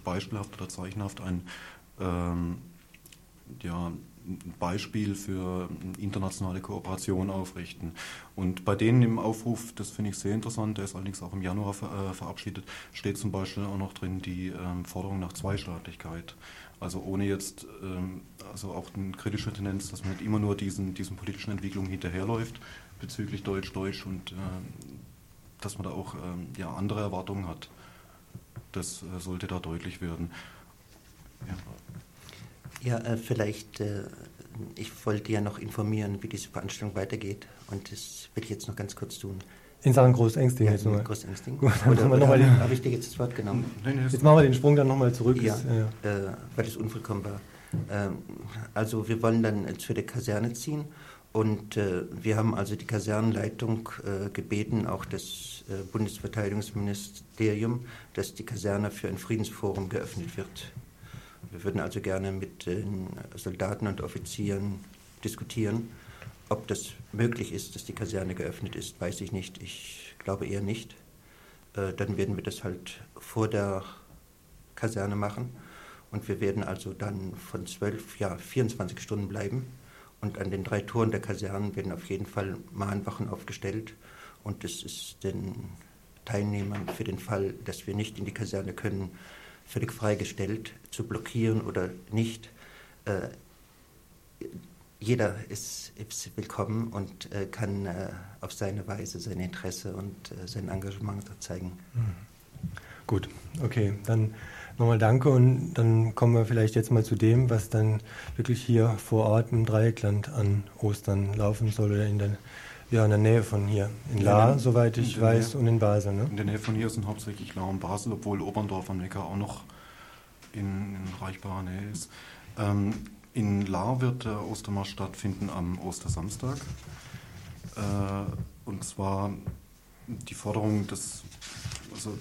beispielhaft oder zeichenhaft ein ähm, ja, Beispiel für internationale Kooperation aufrichten. Und bei denen im Aufruf, das finde ich sehr interessant, der ist allerdings auch im Januar ver, äh, verabschiedet, steht zum Beispiel auch noch drin die ähm, Forderung nach Zweistaatlichkeit. Also ohne jetzt, ähm, also auch eine kritische Tendenz, dass man nicht immer nur diesen, diesen politischen Entwicklungen hinterherläuft bezüglich Deutsch-Deutsch und äh, dass man da auch ähm, ja, andere Erwartungen hat. Das äh, sollte da deutlich werden. Ja, ja äh, vielleicht, äh, ich wollte ja noch informieren, wie diese Veranstaltung weitergeht und das will ich jetzt noch ganz kurz tun. In Sachen Großängsting ja, jetzt nochmal. Großängsting. Gut, oder, oder habe hab ich dir jetzt das Wort genommen? Jetzt machen wir den Sprung dann nochmal zurück. Ja, ist, ja. Äh, weil das unvollkommen war. Ähm, also wir wollen dann zu der Kaserne ziehen und äh, wir haben also die Kasernenleitung äh, gebeten, auch das äh, Bundesverteidigungsministerium, dass die Kaserne für ein Friedensforum geöffnet wird. Wir würden also gerne mit den Soldaten und Offizieren diskutieren. Ob das möglich ist, dass die Kaserne geöffnet ist, weiß ich nicht. Ich glaube eher nicht. Äh, dann werden wir das halt vor der Kaserne machen. Und wir werden also dann von zwölf, ja, 24 Stunden bleiben. Und an den drei Toren der Kasernen werden auf jeden Fall Mahnwachen aufgestellt. Und es ist den Teilnehmern für den Fall, dass wir nicht in die Kaserne können, völlig freigestellt, zu blockieren oder nicht. Äh, jeder ist, ist willkommen und äh, kann äh, auf seine Weise sein Interesse und äh, sein Engagement zeigen. Mhm. Gut, okay, dann nochmal danke und dann kommen wir vielleicht jetzt mal zu dem, was dann wirklich hier vor Ort im Dreieckland an Ostern laufen soll oder in der, ja, in der Nähe von hier. In La, soweit ich weiß, Nähe, und in Basel. Ne? In der Nähe von hier sind hauptsächlich La und Basel, obwohl Oberndorf am Neckar auch noch in, in reichbarer Nähe ist. Ähm, in La wird der Ostermarsch stattfinden am Ostersamstag. Äh, und zwar die Forderung des, also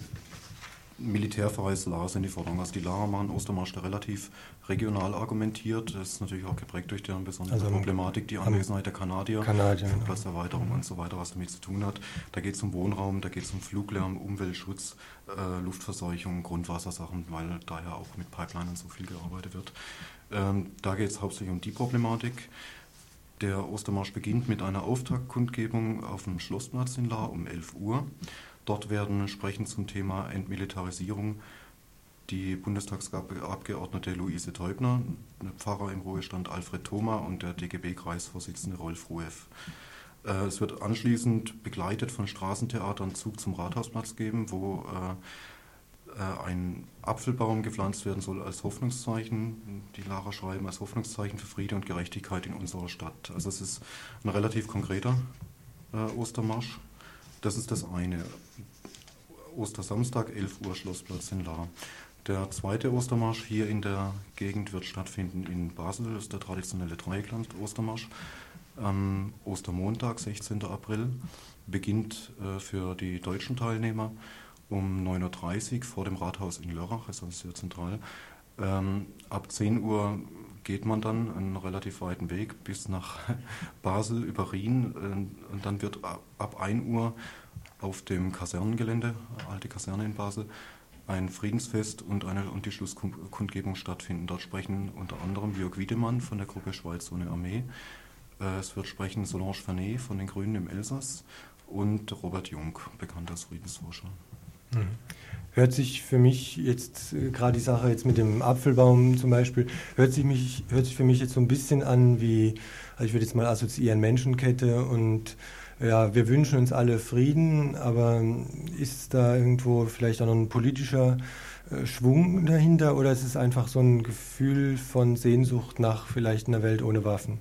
militärfreies La sind die Forderungen. Also die Lara machen Ostermarsch da relativ regional argumentiert. Das ist natürlich auch geprägt durch deren besondere also Problematik, die Anwesenheit der Kanadier, Kanadier Flugplatzerweiterung ja. und so weiter, was damit zu tun hat. Da geht es um Wohnraum, da geht es um Fluglärm, Umweltschutz, äh, Luftverseuchung, Grundwassersachen, weil daher auch mit Pipeline und so viel gearbeitet wird. Ähm, da geht es hauptsächlich um die Problematik. Der Ostermarsch beginnt mit einer Auftaktkundgebung auf dem Schlossplatz in La um 11 Uhr. Dort werden sprechend zum Thema Entmilitarisierung die Bundestagsabgeordnete Luise Teubner, Pfarrer im Ruhestand Alfred Thoma und der DGB-Kreisvorsitzende Rolf Rueff. Äh, es wird anschließend begleitet von Straßentheatern Zug zum Rathausplatz geben, wo äh, ein Apfelbaum gepflanzt werden soll als Hoffnungszeichen, die Lara schreiben, als Hoffnungszeichen für Friede und Gerechtigkeit in unserer Stadt. Also es ist ein relativ konkreter äh, Ostermarsch. Das ist das eine. Ostersamstag, 11 Uhr, Schlossplatz in La. Der zweite Ostermarsch hier in der Gegend wird stattfinden in Basel, das ist der traditionelle Dreieckland-Ostermarsch. Am Ostermontag, 16. April, beginnt äh, für die deutschen Teilnehmer um 9.30 Uhr vor dem Rathaus in Lörrach, ist also sehr zentral. Ähm, ab 10 Uhr geht man dann einen relativ weiten Weg bis nach Basel über Rhin äh, und dann wird ab 1 Uhr auf dem Kasernengelände, alte Kaserne in Basel, ein Friedensfest und, eine, und die Schlusskundgebung stattfinden. Dort sprechen unter anderem Jörg Wiedemann von der Gruppe Schweiz ohne Armee. Äh, es wird sprechen Solange Fanet von den Grünen im Elsass und Robert Jung, bekannter Friedensforscher. Mhm. Hört sich für mich jetzt, äh, gerade die Sache jetzt mit dem Apfelbaum zum Beispiel, hört sich, mich, hört sich für mich jetzt so ein bisschen an wie, also ich würde jetzt mal assoziieren, Menschenkette und ja, wir wünschen uns alle Frieden, aber ist da irgendwo vielleicht auch noch ein politischer äh, Schwung dahinter oder ist es einfach so ein Gefühl von Sehnsucht nach vielleicht einer Welt ohne Waffen?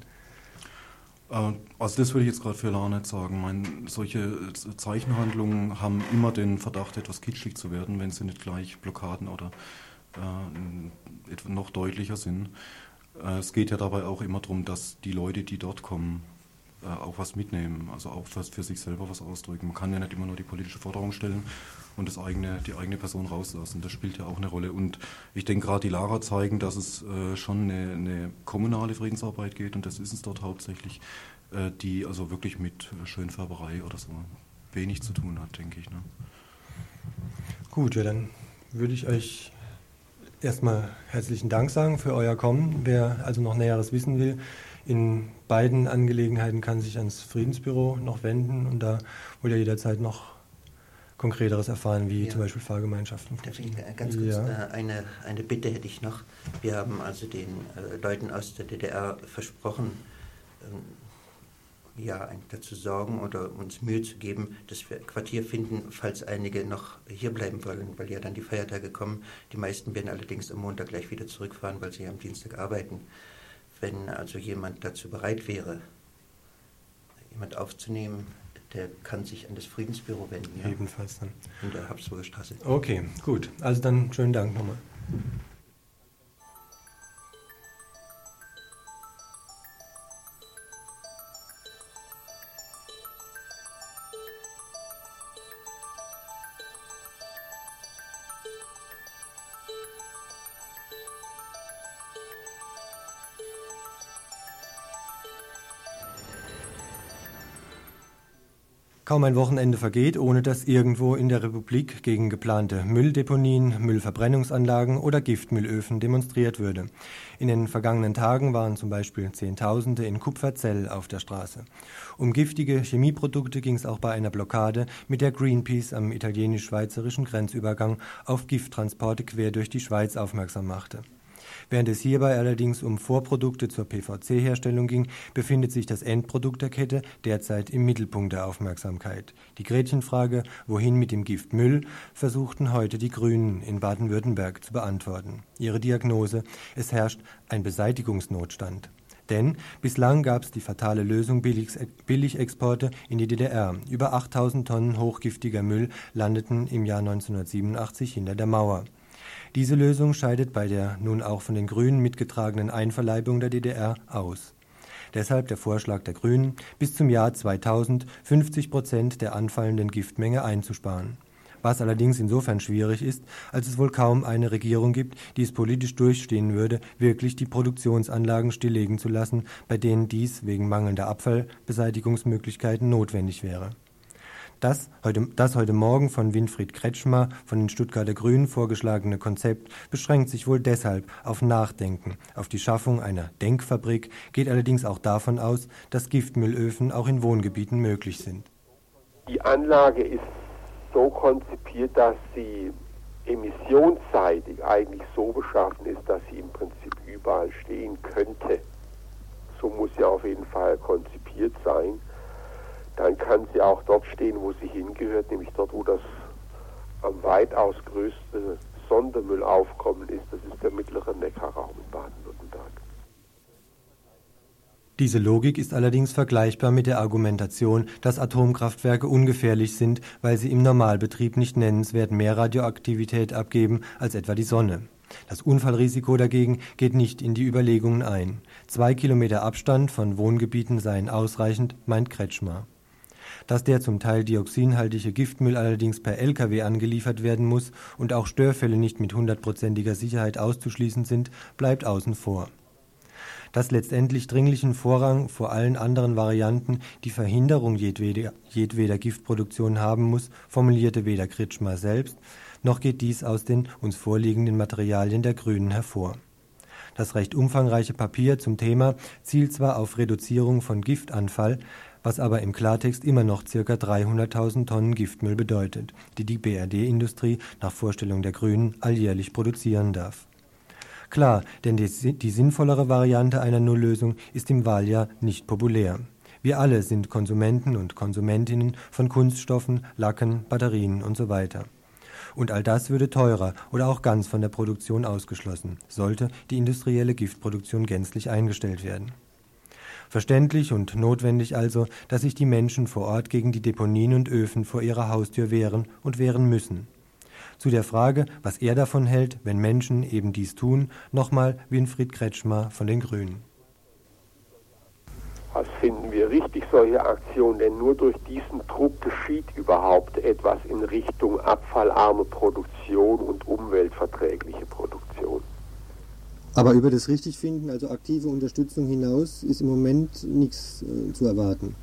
Äh, also das würde ich jetzt gerade für La nicht sagen. Meine, solche Zeichenhandlungen haben immer den Verdacht, etwas kitschig zu werden, wenn sie nicht gleich Blockaden oder äh, noch deutlicher sind. Äh, es geht ja dabei auch immer darum, dass die Leute, die dort kommen, äh, auch was mitnehmen, also auch was für sich selber was ausdrücken. Man kann ja nicht immer nur die politische Forderung stellen und das eigene, die eigene Person rauslassen. Das spielt ja auch eine Rolle. Und ich denke, gerade die Lara zeigen, dass es äh, schon eine, eine, kommunale Friedensarbeit geht und das ist es dort hauptsächlich, äh, die also wirklich mit Schönfärberei oder so wenig zu tun hat, denke ich. Ne? Gut, ja, dann würde ich euch erstmal herzlichen Dank sagen für euer Kommen. Wer also noch Näheres wissen will, in beiden Angelegenheiten kann sich ans Friedensbüro noch wenden und da wohl ja jederzeit noch Konkreteres erfahren, wie ja. zum Beispiel Fahrgemeinschaften. Darf ich ganz kurz ja. äh, eine, eine Bitte hätte ich noch. Wir haben also den äh, Leuten aus der DDR versprochen, ähm, ja, dazu sorgen oder uns Mühe zu geben, dass wir Quartier finden, falls einige noch hier bleiben wollen, weil ja dann die Feiertage kommen. Die meisten werden allerdings am Montag gleich wieder zurückfahren, weil sie am Dienstag arbeiten. Wenn also jemand dazu bereit wäre, jemand aufzunehmen, der kann sich an das Friedensbüro wenden. Ja? Ebenfalls dann. In der Habsburger Straße. Okay, gut. Also dann schönen Dank nochmal. Kaum ein Wochenende vergeht, ohne dass irgendwo in der Republik gegen geplante Mülldeponien, Müllverbrennungsanlagen oder Giftmüllöfen demonstriert würde. In den vergangenen Tagen waren zum Beispiel Zehntausende in Kupferzell auf der Straße. Um giftige Chemieprodukte ging es auch bei einer Blockade, mit der Greenpeace am italienisch-schweizerischen Grenzübergang auf Gifttransporte quer durch die Schweiz aufmerksam machte. Während es hierbei allerdings um Vorprodukte zur PVC-Herstellung ging, befindet sich das Endprodukt der Kette derzeit im Mittelpunkt der Aufmerksamkeit. Die Gretchenfrage, wohin mit dem Gift Müll, versuchten heute die Grünen in Baden-Württemberg zu beantworten. Ihre Diagnose, es herrscht ein Beseitigungsnotstand. Denn bislang gab es die fatale Lösung Billigexporte in die DDR. Über 8000 Tonnen hochgiftiger Müll landeten im Jahr 1987 hinter der Mauer. Diese Lösung scheidet bei der nun auch von den Grünen mitgetragenen Einverleibung der DDR aus. Deshalb der Vorschlag der Grünen, bis zum Jahr 2000 50 Prozent der anfallenden Giftmenge einzusparen. Was allerdings insofern schwierig ist, als es wohl kaum eine Regierung gibt, die es politisch durchstehen würde, wirklich die Produktionsanlagen stilllegen zu lassen, bei denen dies wegen mangelnder Abfallbeseitigungsmöglichkeiten notwendig wäre. Das heute, das heute Morgen von Winfried Kretschmer von den Stuttgarter Grünen vorgeschlagene Konzept beschränkt sich wohl deshalb auf Nachdenken, auf die Schaffung einer Denkfabrik, geht allerdings auch davon aus, dass Giftmüllöfen auch in Wohngebieten möglich sind. Die Anlage ist so konzipiert, dass sie emissionsseitig eigentlich so beschaffen ist, dass sie im Prinzip überall stehen könnte. So muss sie auf jeden Fall konzipiert sein dann kann sie auch dort stehen, wo sie hingehört, nämlich dort, wo das am weitaus größte Sondermüllaufkommen ist. Das ist der mittlere Neckarraum in Baden-Württemberg. Diese Logik ist allerdings vergleichbar mit der Argumentation, dass Atomkraftwerke ungefährlich sind, weil sie im Normalbetrieb nicht nennenswert mehr Radioaktivität abgeben als etwa die Sonne. Das Unfallrisiko dagegen geht nicht in die Überlegungen ein. Zwei Kilometer Abstand von Wohngebieten seien ausreichend, meint Kretschmer. Dass der zum Teil dioxinhaltige Giftmüll allerdings per Lkw angeliefert werden muss und auch Störfälle nicht mit hundertprozentiger Sicherheit auszuschließen sind, bleibt außen vor. Dass letztendlich dringlichen Vorrang vor allen anderen Varianten die Verhinderung jedweder, jedweder Giftproduktion haben muss, formulierte weder Kritschmer selbst, noch geht dies aus den uns vorliegenden Materialien der Grünen hervor. Das recht umfangreiche Papier zum Thema zielt zwar auf Reduzierung von Giftanfall, was aber im Klartext immer noch ca. 300.000 Tonnen Giftmüll bedeutet, die die BRD-Industrie nach Vorstellung der Grünen alljährlich produzieren darf. Klar, denn die, die sinnvollere Variante einer Nulllösung ist im Wahljahr nicht populär. Wir alle sind Konsumenten und Konsumentinnen von Kunststoffen, Lacken, Batterien usw. So und all das würde teurer oder auch ganz von der Produktion ausgeschlossen, sollte die industrielle Giftproduktion gänzlich eingestellt werden. Verständlich und notwendig also, dass sich die Menschen vor Ort gegen die Deponien und Öfen vor ihrer Haustür wehren und wehren müssen. Zu der Frage, was er davon hält, wenn Menschen eben dies tun, nochmal Winfried Kretschmer von den Grünen. Das finden wir richtig, solche Aktionen, denn nur durch diesen Druck geschieht überhaupt etwas in Richtung abfallarme Produktion und umweltverträgliche Produktion. Aber über das Richtigfinden, also aktive Unterstützung hinaus, ist im Moment nichts äh, zu erwarten.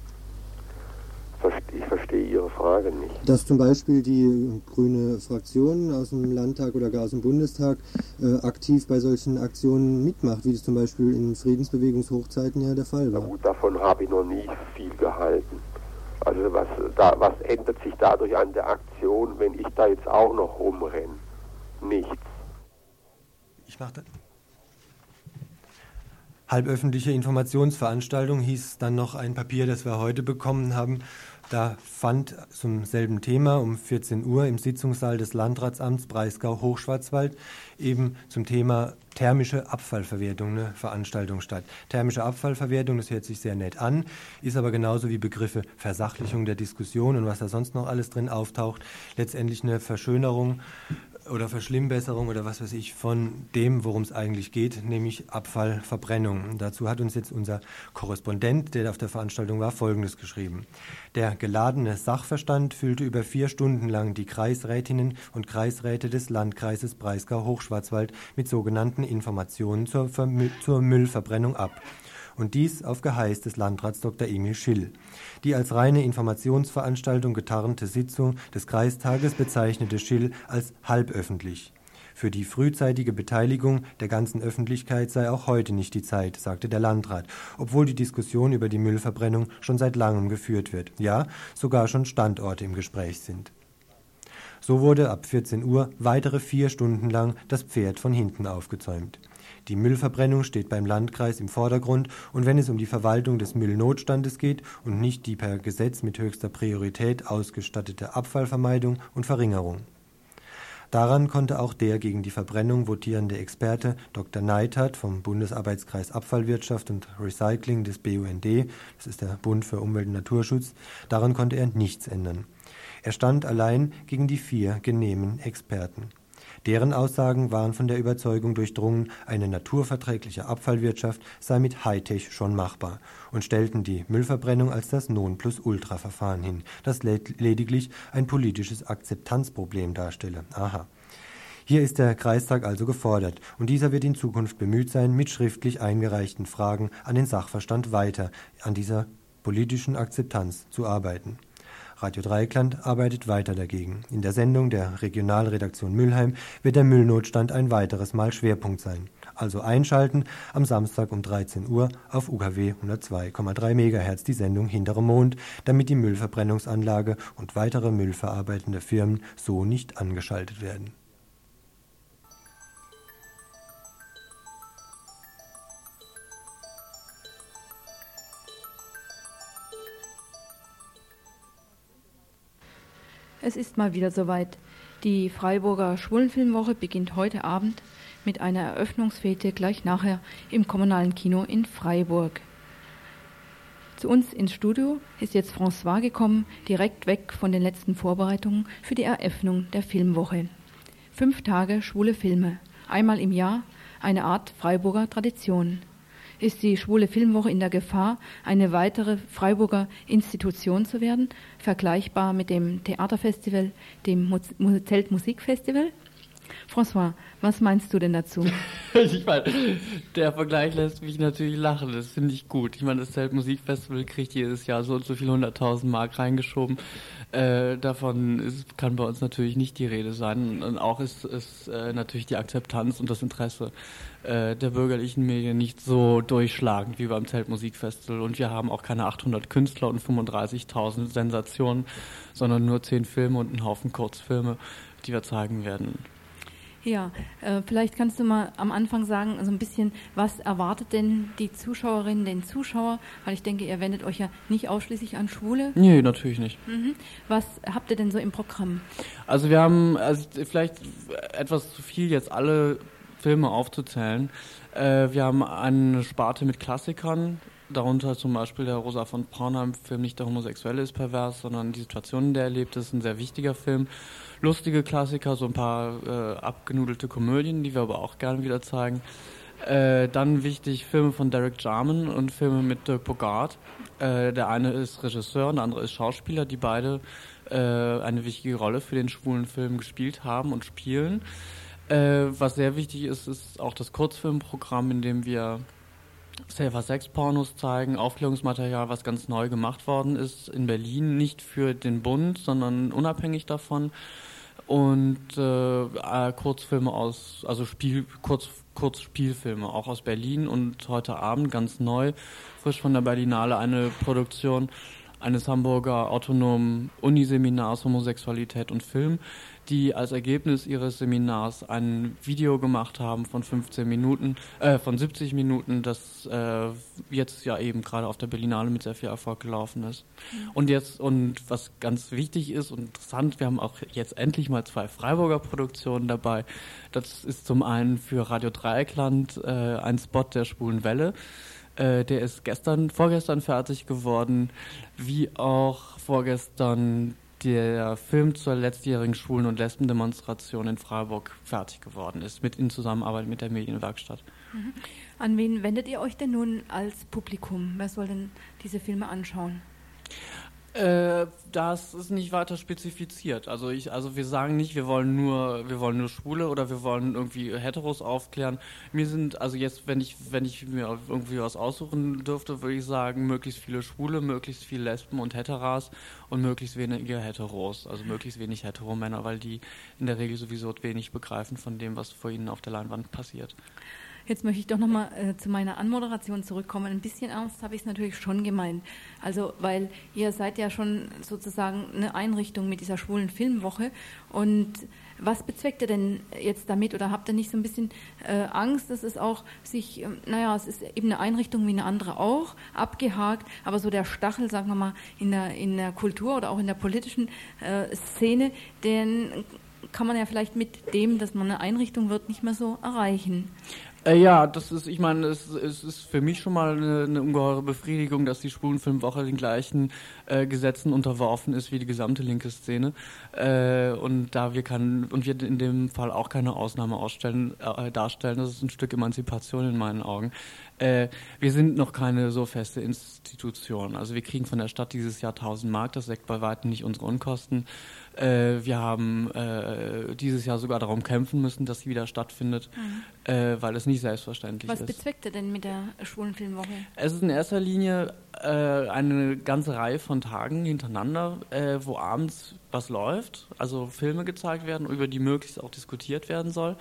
Ich verstehe Ihre Frage nicht. Dass zum Beispiel die grüne Fraktion aus dem Landtag oder gar aus dem Bundestag äh, aktiv bei solchen Aktionen mitmacht, wie das zum Beispiel in Friedensbewegungshochzeiten ja der Fall war. Na gut, davon habe ich noch nie viel gehalten. Also was, da, was ändert sich dadurch an der Aktion, wenn ich da jetzt auch noch rumrenne? Nichts. Ich mache das halböffentliche Informationsveranstaltung hieß dann noch ein Papier, das wir heute bekommen haben. Da fand zum selben Thema um 14 Uhr im Sitzungssaal des Landratsamts Breisgau-Hochschwarzwald eben zum Thema thermische Abfallverwertung eine Veranstaltung statt. Thermische Abfallverwertung, das hört sich sehr nett an, ist aber genauso wie Begriffe Versachlichung der Diskussion und was da sonst noch alles drin auftaucht, letztendlich eine Verschönerung oder Verschlimmbesserung oder was weiß ich von dem, worum es eigentlich geht, nämlich Abfallverbrennung. Dazu hat uns jetzt unser Korrespondent, der auf der Veranstaltung war, Folgendes geschrieben. Der geladene Sachverstand füllte über vier Stunden lang die Kreisrätinnen und Kreisräte des Landkreises Breisgau-Hochschwarzwald mit sogenannten Informationen zur, zur Müllverbrennung ab und dies auf Geheiß des Landrats Dr. Emil Schill. Die als reine Informationsveranstaltung getarnte Sitzung des Kreistages bezeichnete Schill als halböffentlich. Für die frühzeitige Beteiligung der ganzen Öffentlichkeit sei auch heute nicht die Zeit, sagte der Landrat, obwohl die Diskussion über die Müllverbrennung schon seit langem geführt wird, ja sogar schon Standorte im Gespräch sind. So wurde ab 14 Uhr weitere vier Stunden lang das Pferd von hinten aufgezäumt. Die Müllverbrennung steht beim Landkreis im Vordergrund und wenn es um die Verwaltung des Müllnotstandes geht und nicht die per Gesetz mit höchster Priorität ausgestattete Abfallvermeidung und Verringerung. Daran konnte auch der gegen die Verbrennung votierende Experte Dr. Neithardt vom Bundesarbeitskreis Abfallwirtschaft und Recycling des BUND, das ist der Bund für Umwelt und Naturschutz, daran konnte er nichts ändern. Er stand allein gegen die vier genehmen Experten. Deren Aussagen waren von der Überzeugung durchdrungen, eine naturverträgliche Abfallwirtschaft sei mit Hightech schon machbar und stellten die Müllverbrennung als das Non-Plus-Ultra-Verfahren hin, das lediglich ein politisches Akzeptanzproblem darstelle. Aha. Hier ist der Kreistag also gefordert, und dieser wird in Zukunft bemüht sein, mit schriftlich eingereichten Fragen an den Sachverstand weiter an dieser politischen Akzeptanz zu arbeiten. Radio Dreieckland arbeitet weiter dagegen. In der Sendung der Regionalredaktion Mülheim wird der Müllnotstand ein weiteres Mal Schwerpunkt sein. Also einschalten am Samstag um 13 Uhr auf UKW 102,3 MHz die Sendung Hintere Mond, damit die Müllverbrennungsanlage und weitere müllverarbeitende Firmen so nicht angeschaltet werden. Es ist mal wieder soweit. Die Freiburger Schwulenfilmwoche beginnt heute Abend mit einer Eröffnungsfete gleich nachher im kommunalen Kino in Freiburg. Zu uns ins Studio ist jetzt François gekommen, direkt weg von den letzten Vorbereitungen für die Eröffnung der Filmwoche. Fünf Tage schwule Filme, einmal im Jahr, eine Art Freiburger Tradition ist die Schwule Filmwoche in der Gefahr, eine weitere Freiburger Institution zu werden, vergleichbar mit dem Theaterfestival, dem Zeltmusikfestival? François, was meinst du denn dazu? ich meine, der Vergleich lässt mich natürlich lachen. Das finde ich gut. Ich meine, das Zeltmusikfestival kriegt jedes Jahr so und so viel hunderttausend Mark reingeschoben. Äh, davon ist, kann bei uns natürlich nicht die Rede sein. Und auch ist, ist äh, natürlich die Akzeptanz und das Interesse äh, der bürgerlichen Medien nicht so durchschlagend wie beim Zeltmusikfestival. Und wir haben auch keine 800 Künstler und 35.000 Sensationen, sondern nur 10 Filme und einen Haufen Kurzfilme, die wir zeigen werden. Ja, äh, vielleicht kannst du mal am Anfang sagen, so ein bisschen, was erwartet denn die Zuschauerinnen, den Zuschauer? Weil ich denke, ihr wendet euch ja nicht ausschließlich an Schwule. Nee, natürlich nicht. Mhm. Was habt ihr denn so im Programm? Also wir haben, also vielleicht etwas zu viel jetzt alle Filme aufzuzählen. Äh, wir haben eine Sparte mit Klassikern, darunter zum Beispiel der Rosa von Braunheim-Film Nicht der Homosexuelle ist pervers, sondern die Situation, in der er lebt, ist ein sehr wichtiger Film. Lustige Klassiker, so ein paar äh, abgenudelte Komödien, die wir aber auch gerne wieder zeigen. Äh, dann wichtig Filme von Derek Jarman und Filme mit Dirk Bogart. Äh, der eine ist Regisseur und der andere ist Schauspieler, die beide äh, eine wichtige Rolle für den schwulen Film gespielt haben und spielen. Äh, was sehr wichtig ist, ist auch das Kurzfilmprogramm, in dem wir Safer Sex Pornos zeigen, Aufklärungsmaterial, was ganz neu gemacht worden ist in Berlin, nicht für den Bund, sondern unabhängig davon. Und äh, äh Kurzfilme aus, also Spiel, Kurz, Kurzspielfilme, auch aus Berlin und heute Abend ganz neu, frisch von der Berlinale eine Produktion eines Hamburger autonomen Uniseminars Homosexualität und Film, die als Ergebnis ihres Seminars ein Video gemacht haben von 15 Minuten, äh, von 70 Minuten, das äh, jetzt ja eben gerade auf der Berlinale mit sehr viel Erfolg gelaufen ist. Mhm. Und jetzt, und was ganz wichtig ist und interessant, wir haben auch jetzt endlich mal zwei Freiburger Produktionen dabei. Das ist zum einen für Radio Dreieckland äh, ein Spot der Schwulen Welle. Äh, der ist gestern, vorgestern fertig geworden, wie auch vorgestern der Film zur letztjährigen Schwulen- und Lesbendemonstration in Freiburg fertig geworden ist, mit in Zusammenarbeit mit der Medienwerkstatt. Mhm. An wen wendet ihr euch denn nun als Publikum? Wer soll denn diese Filme anschauen? Äh, das ist nicht weiter spezifiziert. Also ich, also wir sagen nicht, wir wollen nur, wir wollen nur Schwule oder wir wollen irgendwie Heteros aufklären. Mir sind, also jetzt, wenn ich, wenn ich mir irgendwie was aussuchen dürfte, würde ich sagen, möglichst viele Schwule, möglichst viele Lesben und Heteras und möglichst wenige Heteros. Also möglichst wenig Heteromänner, weil die in der Regel sowieso wenig begreifen von dem, was vor ihnen auf der Leinwand passiert. Jetzt möchte ich doch nochmal äh, zu meiner Anmoderation zurückkommen. Ein bisschen ernst habe ich es natürlich schon gemeint. Also, weil ihr seid ja schon sozusagen eine Einrichtung mit dieser schwulen Filmwoche. Und was bezweckt ihr denn jetzt damit? Oder habt ihr nicht so ein bisschen äh, Angst, dass es auch sich, äh, naja, es ist eben eine Einrichtung wie eine andere auch, abgehakt, aber so der Stachel, sagen wir mal, in der, in der Kultur oder auch in der politischen äh, Szene, den kann man ja vielleicht mit dem, dass man eine Einrichtung wird, nicht mehr so erreichen. Äh, ja, das ist, ich meine, es, es, ist für mich schon mal eine, eine ungeheure Befriedigung, dass die Schwulenfilmwoche den gleichen äh, Gesetzen unterworfen ist wie die gesamte linke Szene. Äh, und da wir kann und wir in dem Fall auch keine Ausnahme ausstellen, äh, darstellen, das ist ein Stück Emanzipation in meinen Augen. Äh, wir sind noch keine so feste Institution. Also wir kriegen von der Stadt dieses Jahr 1000 Mark, das deckt bei weitem nicht unsere Unkosten. Äh, wir haben äh, dieses Jahr sogar darum kämpfen müssen, dass sie wieder stattfindet, mhm. äh, weil es nicht selbstverständlich Was ist. Was bezweckt ihr denn mit der Schwulen Filmwoche? Es ist in erster Linie äh, eine ganze Reihe von Tagen hintereinander, äh, wo abends was läuft, also Filme gezeigt werden, über die möglichst auch diskutiert werden soll.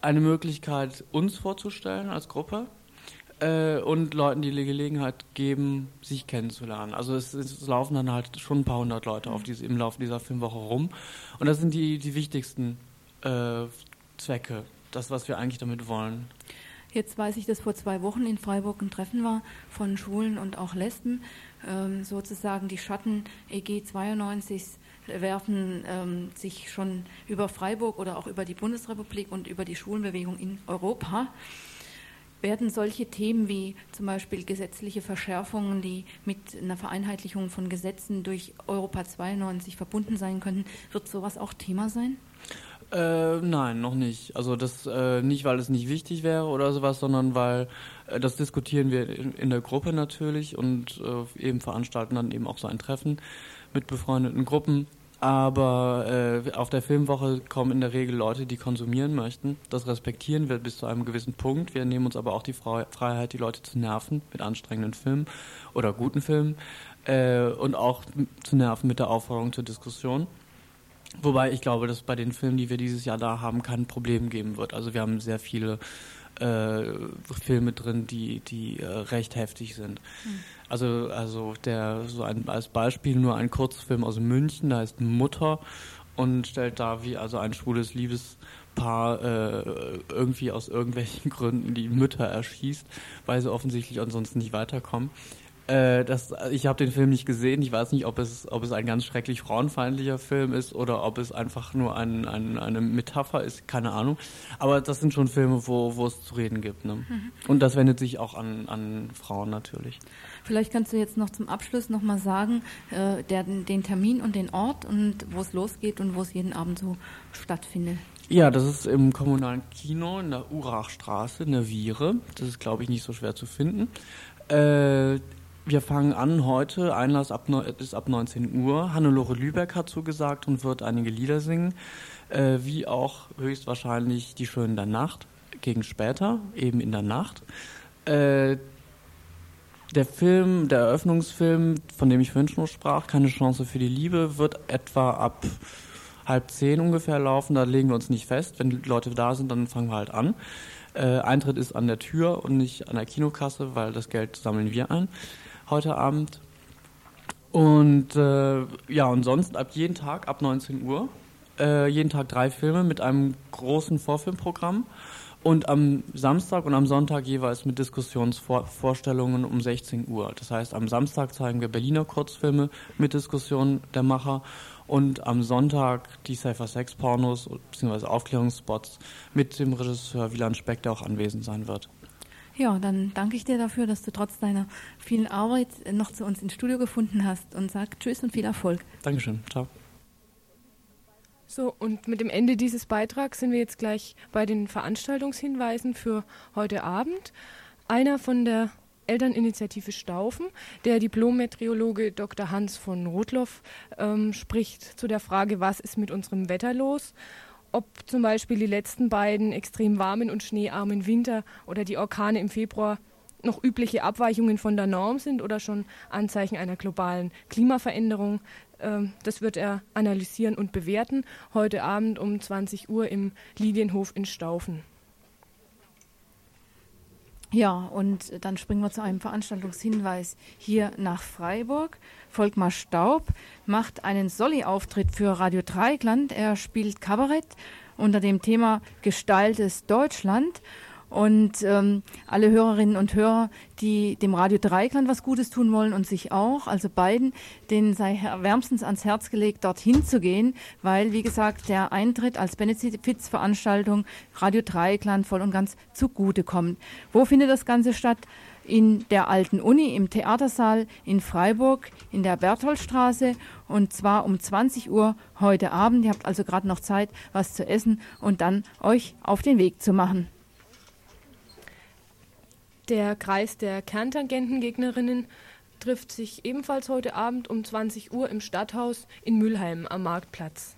Eine Möglichkeit, uns vorzustellen als Gruppe, äh, und Leuten die Gelegenheit geben, sich kennenzulernen. Also es, es, laufen dann halt schon ein paar hundert Leute auf diese, im Laufe dieser Filmwoche rum. Und das sind die, die wichtigsten äh, Zwecke, das, was wir eigentlich damit wollen. Jetzt weiß ich, dass vor zwei Wochen in Freiburg ein Treffen war von Schwulen und auch Lesben. Ähm, sozusagen die Schatten EG 92 werfen ähm, sich schon über Freiburg oder auch über die Bundesrepublik und über die Schwulenbewegung in Europa werden solche Themen wie zum Beispiel gesetzliche Verschärfungen, die mit einer Vereinheitlichung von Gesetzen durch Europa 92 verbunden sein könnten, wird sowas auch Thema sein? Äh, nein, noch nicht. Also das äh, nicht, weil es nicht wichtig wäre oder sowas, sondern weil äh, das diskutieren wir in, in, der Gruppe natürlich und äh, eben veranstalten dann eben auch so ein Treffen mit befreundeten Gruppen aber äh, auf der Filmwoche kommen in der Regel Leute, die konsumieren möchten. Das respektieren wir bis zu einem gewissen Punkt. Wir nehmen uns aber auch die Freiheit, die Leute zu nerven mit anstrengenden Filmen oder guten Filmen äh, und auch zu nerven mit der Aufforderung zur Diskussion. Wobei ich glaube, dass bei den Filmen, die wir dieses Jahr da haben, kein Problem geben wird. Also wir haben sehr viele äh, Filme drin, die, die äh, recht heftig sind. Mhm. Also, also der, so ein, als Beispiel nur ein Kurzfilm aus München, der heißt Mutter und stellt da, wie also ein schwules Liebespaar äh, irgendwie aus irgendwelchen Gründen die Mütter erschießt, weil sie offensichtlich ansonsten nicht weiterkommen. Äh, das, ich habe den Film nicht gesehen. Ich weiß nicht, ob es, ob es ein ganz schrecklich frauenfeindlicher Film ist oder ob es einfach nur ein, ein, eine Metapher ist. Keine Ahnung. Aber das sind schon Filme, wo, wo es zu reden gibt. Ne? Mhm. Und das wendet sich auch an, an Frauen natürlich. Vielleicht kannst du jetzt noch zum Abschluss nochmal sagen, äh, der, den Termin und den Ort und wo es losgeht und wo es jeden Abend so stattfindet. Ja, das ist im kommunalen Kino in der Urachstraße in der Viere. Das ist, glaube ich, nicht so schwer zu finden. Äh, wir fangen an heute, Einlass ab, ist ab 19 Uhr. Hannelore Lübeck hat zugesagt und wird einige Lieder singen, äh, wie auch höchstwahrscheinlich Die Schönen der Nacht, gegen später, eben in der Nacht. Äh, der Film, der Eröffnungsfilm, von dem ich vorhin schon sprach, Keine Chance für die Liebe, wird etwa ab halb zehn ungefähr laufen. Da legen wir uns nicht fest. Wenn die Leute da sind, dann fangen wir halt an. Äh, Eintritt ist an der Tür und nicht an der Kinokasse, weil das Geld sammeln wir ein heute Abend. Und äh, ja, und sonst ab jeden Tag ab 19 Uhr. Äh, jeden Tag drei Filme mit einem großen Vorfilmprogramm. Und am Samstag und am Sonntag jeweils mit Diskussionsvorstellungen um 16 Uhr. Das heißt, am Samstag zeigen wir Berliner Kurzfilme mit Diskussionen der Macher und am Sonntag die Safer Sex Pornos bzw. Aufklärungsspots mit dem Regisseur Wieland Speck, der auch anwesend sein wird. Ja, dann danke ich dir dafür, dass du trotz deiner vielen Arbeit noch zu uns ins Studio gefunden hast und sag Tschüss und viel Erfolg. Dankeschön. Ciao. So, und mit dem Ende dieses Beitrags sind wir jetzt gleich bei den Veranstaltungshinweisen für heute Abend. Einer von der Elterninitiative Staufen, der Diplom-Meteorologe Dr. Hans von Rotloff ähm, spricht zu der Frage, was ist mit unserem Wetter los ob zum Beispiel die letzten beiden extrem warmen und schneearmen Winter oder die Orkane im Februar noch übliche Abweichungen von der Norm sind oder schon Anzeichen einer globalen Klimaveränderung. Ähm, das wird er analysieren und bewerten heute Abend um 20 Uhr im Lilienhof in Staufen. Ja, und dann springen wir zu einem Veranstaltungshinweis hier nach Freiburg. Volkmar Staub macht einen Solli-Auftritt für Radio Dreieckland. Er spielt Kabarett unter dem Thema Gestaltes Deutschland. Und ähm, alle Hörerinnen und Hörer, die dem Radio Dreikland was Gutes tun wollen und sich auch, also beiden, denen sei wärmstens ans Herz gelegt, dorthin zu gehen, weil, wie gesagt, der Eintritt als Benefizveranstaltung Radio Dreikland voll und ganz zugute kommt. Wo findet das Ganze statt? in der alten Uni im Theatersaal in Freiburg in der Bertholdstraße und zwar um 20 Uhr heute Abend. Ihr habt also gerade noch Zeit, was zu essen und dann euch auf den Weg zu machen. Der Kreis der Kerntangentengegnerinnen trifft sich ebenfalls heute Abend um 20 Uhr im Stadthaus in Mülheim am Marktplatz.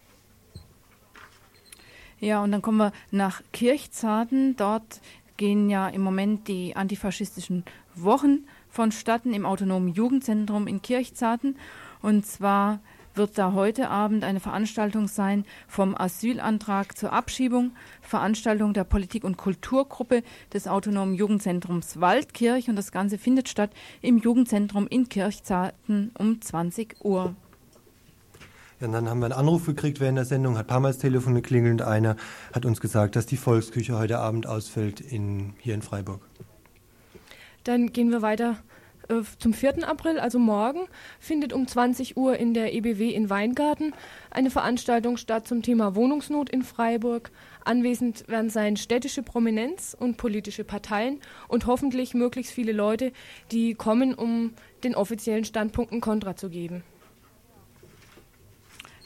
Ja, und dann kommen wir nach Kirchzarten. Dort gehen ja im Moment die antifaschistischen Wochen vonstatten im autonomen Jugendzentrum in Kirchzarten. Und zwar wird da heute Abend eine Veranstaltung sein vom Asylantrag zur Abschiebung, Veranstaltung der Politik- und Kulturgruppe des Autonomen Jugendzentrums Waldkirch und das Ganze findet statt im Jugendzentrum in Kirchzarten um 20 Uhr. Ja, und dann haben wir einen Anruf gekriegt während der Sendung, hat paar Mal das Telefon geklingelt und einer hat uns gesagt, dass die Volksküche heute Abend ausfällt in, hier in Freiburg. Dann gehen wir weiter äh, zum 4. April, also morgen, findet um 20 Uhr in der EBW in Weingarten eine Veranstaltung statt zum Thema Wohnungsnot in Freiburg. Anwesend werden sein städtische Prominenz und politische Parteien und hoffentlich möglichst viele Leute, die kommen, um den offiziellen Standpunkten Kontra zu geben.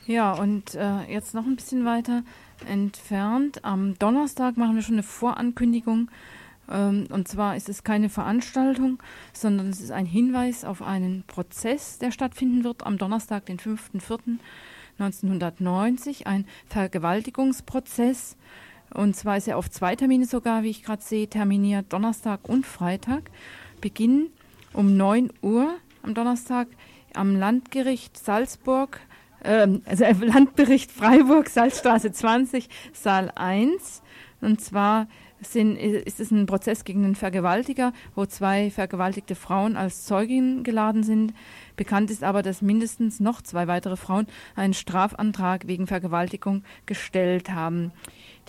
Ja, und äh, jetzt noch ein bisschen weiter entfernt. Am Donnerstag machen wir schon eine Vorankündigung und zwar ist es keine Veranstaltung, sondern es ist ein Hinweis auf einen Prozess, der stattfinden wird am Donnerstag, den 5.4.1990, ein Vergewaltigungsprozess. Und zwar ist er auf zwei Termine sogar, wie ich gerade sehe, terminiert, Donnerstag und Freitag. Beginn um 9 Uhr am Donnerstag am Landgericht Salzburg, äh, also Landgericht Freiburg, Salzstraße 20, Saal 1. Und zwar sind, ist es ein Prozess gegen einen Vergewaltiger, wo zwei vergewaltigte Frauen als Zeugin geladen sind. Bekannt ist aber, dass mindestens noch zwei weitere Frauen einen Strafantrag wegen Vergewaltigung gestellt haben.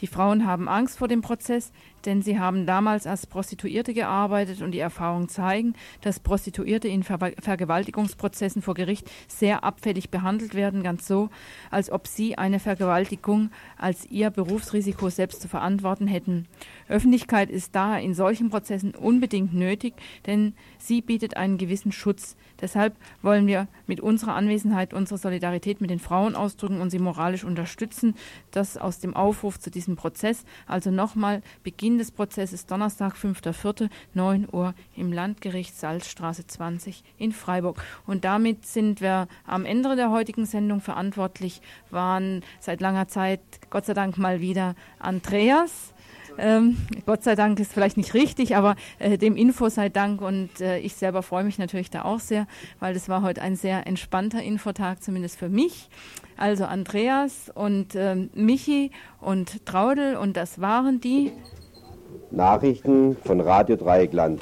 Die Frauen haben Angst vor dem Prozess, denn sie haben damals als Prostituierte gearbeitet und die Erfahrungen zeigen, dass Prostituierte in Ver Vergewaltigungsprozessen vor Gericht sehr abfällig behandelt werden, ganz so, als ob sie eine Vergewaltigung als ihr Berufsrisiko selbst zu verantworten hätten. Öffentlichkeit ist daher in solchen Prozessen unbedingt nötig, denn sie bietet einen gewissen Schutz. Deshalb wollen wir mit unserer Anwesenheit unsere Solidarität mit den Frauen ausdrücken und sie moralisch unterstützen. Das aus dem Aufruf zu diesem Prozess. Also nochmal Beginn des Prozesses Donnerstag, 5.4., 9 Uhr im Landgericht Salzstraße 20 in Freiburg. Und damit sind wir am Ende der heutigen Sendung verantwortlich, waren seit langer Zeit, Gott sei Dank mal wieder Andreas ähm, Gott sei Dank ist vielleicht nicht richtig, aber äh, dem Info sei Dank und äh, ich selber freue mich natürlich da auch sehr, weil das war heute ein sehr entspannter Infotag, zumindest für mich. Also Andreas und äh, Michi und Traudel und das waren die Nachrichten von Radio Dreieckland.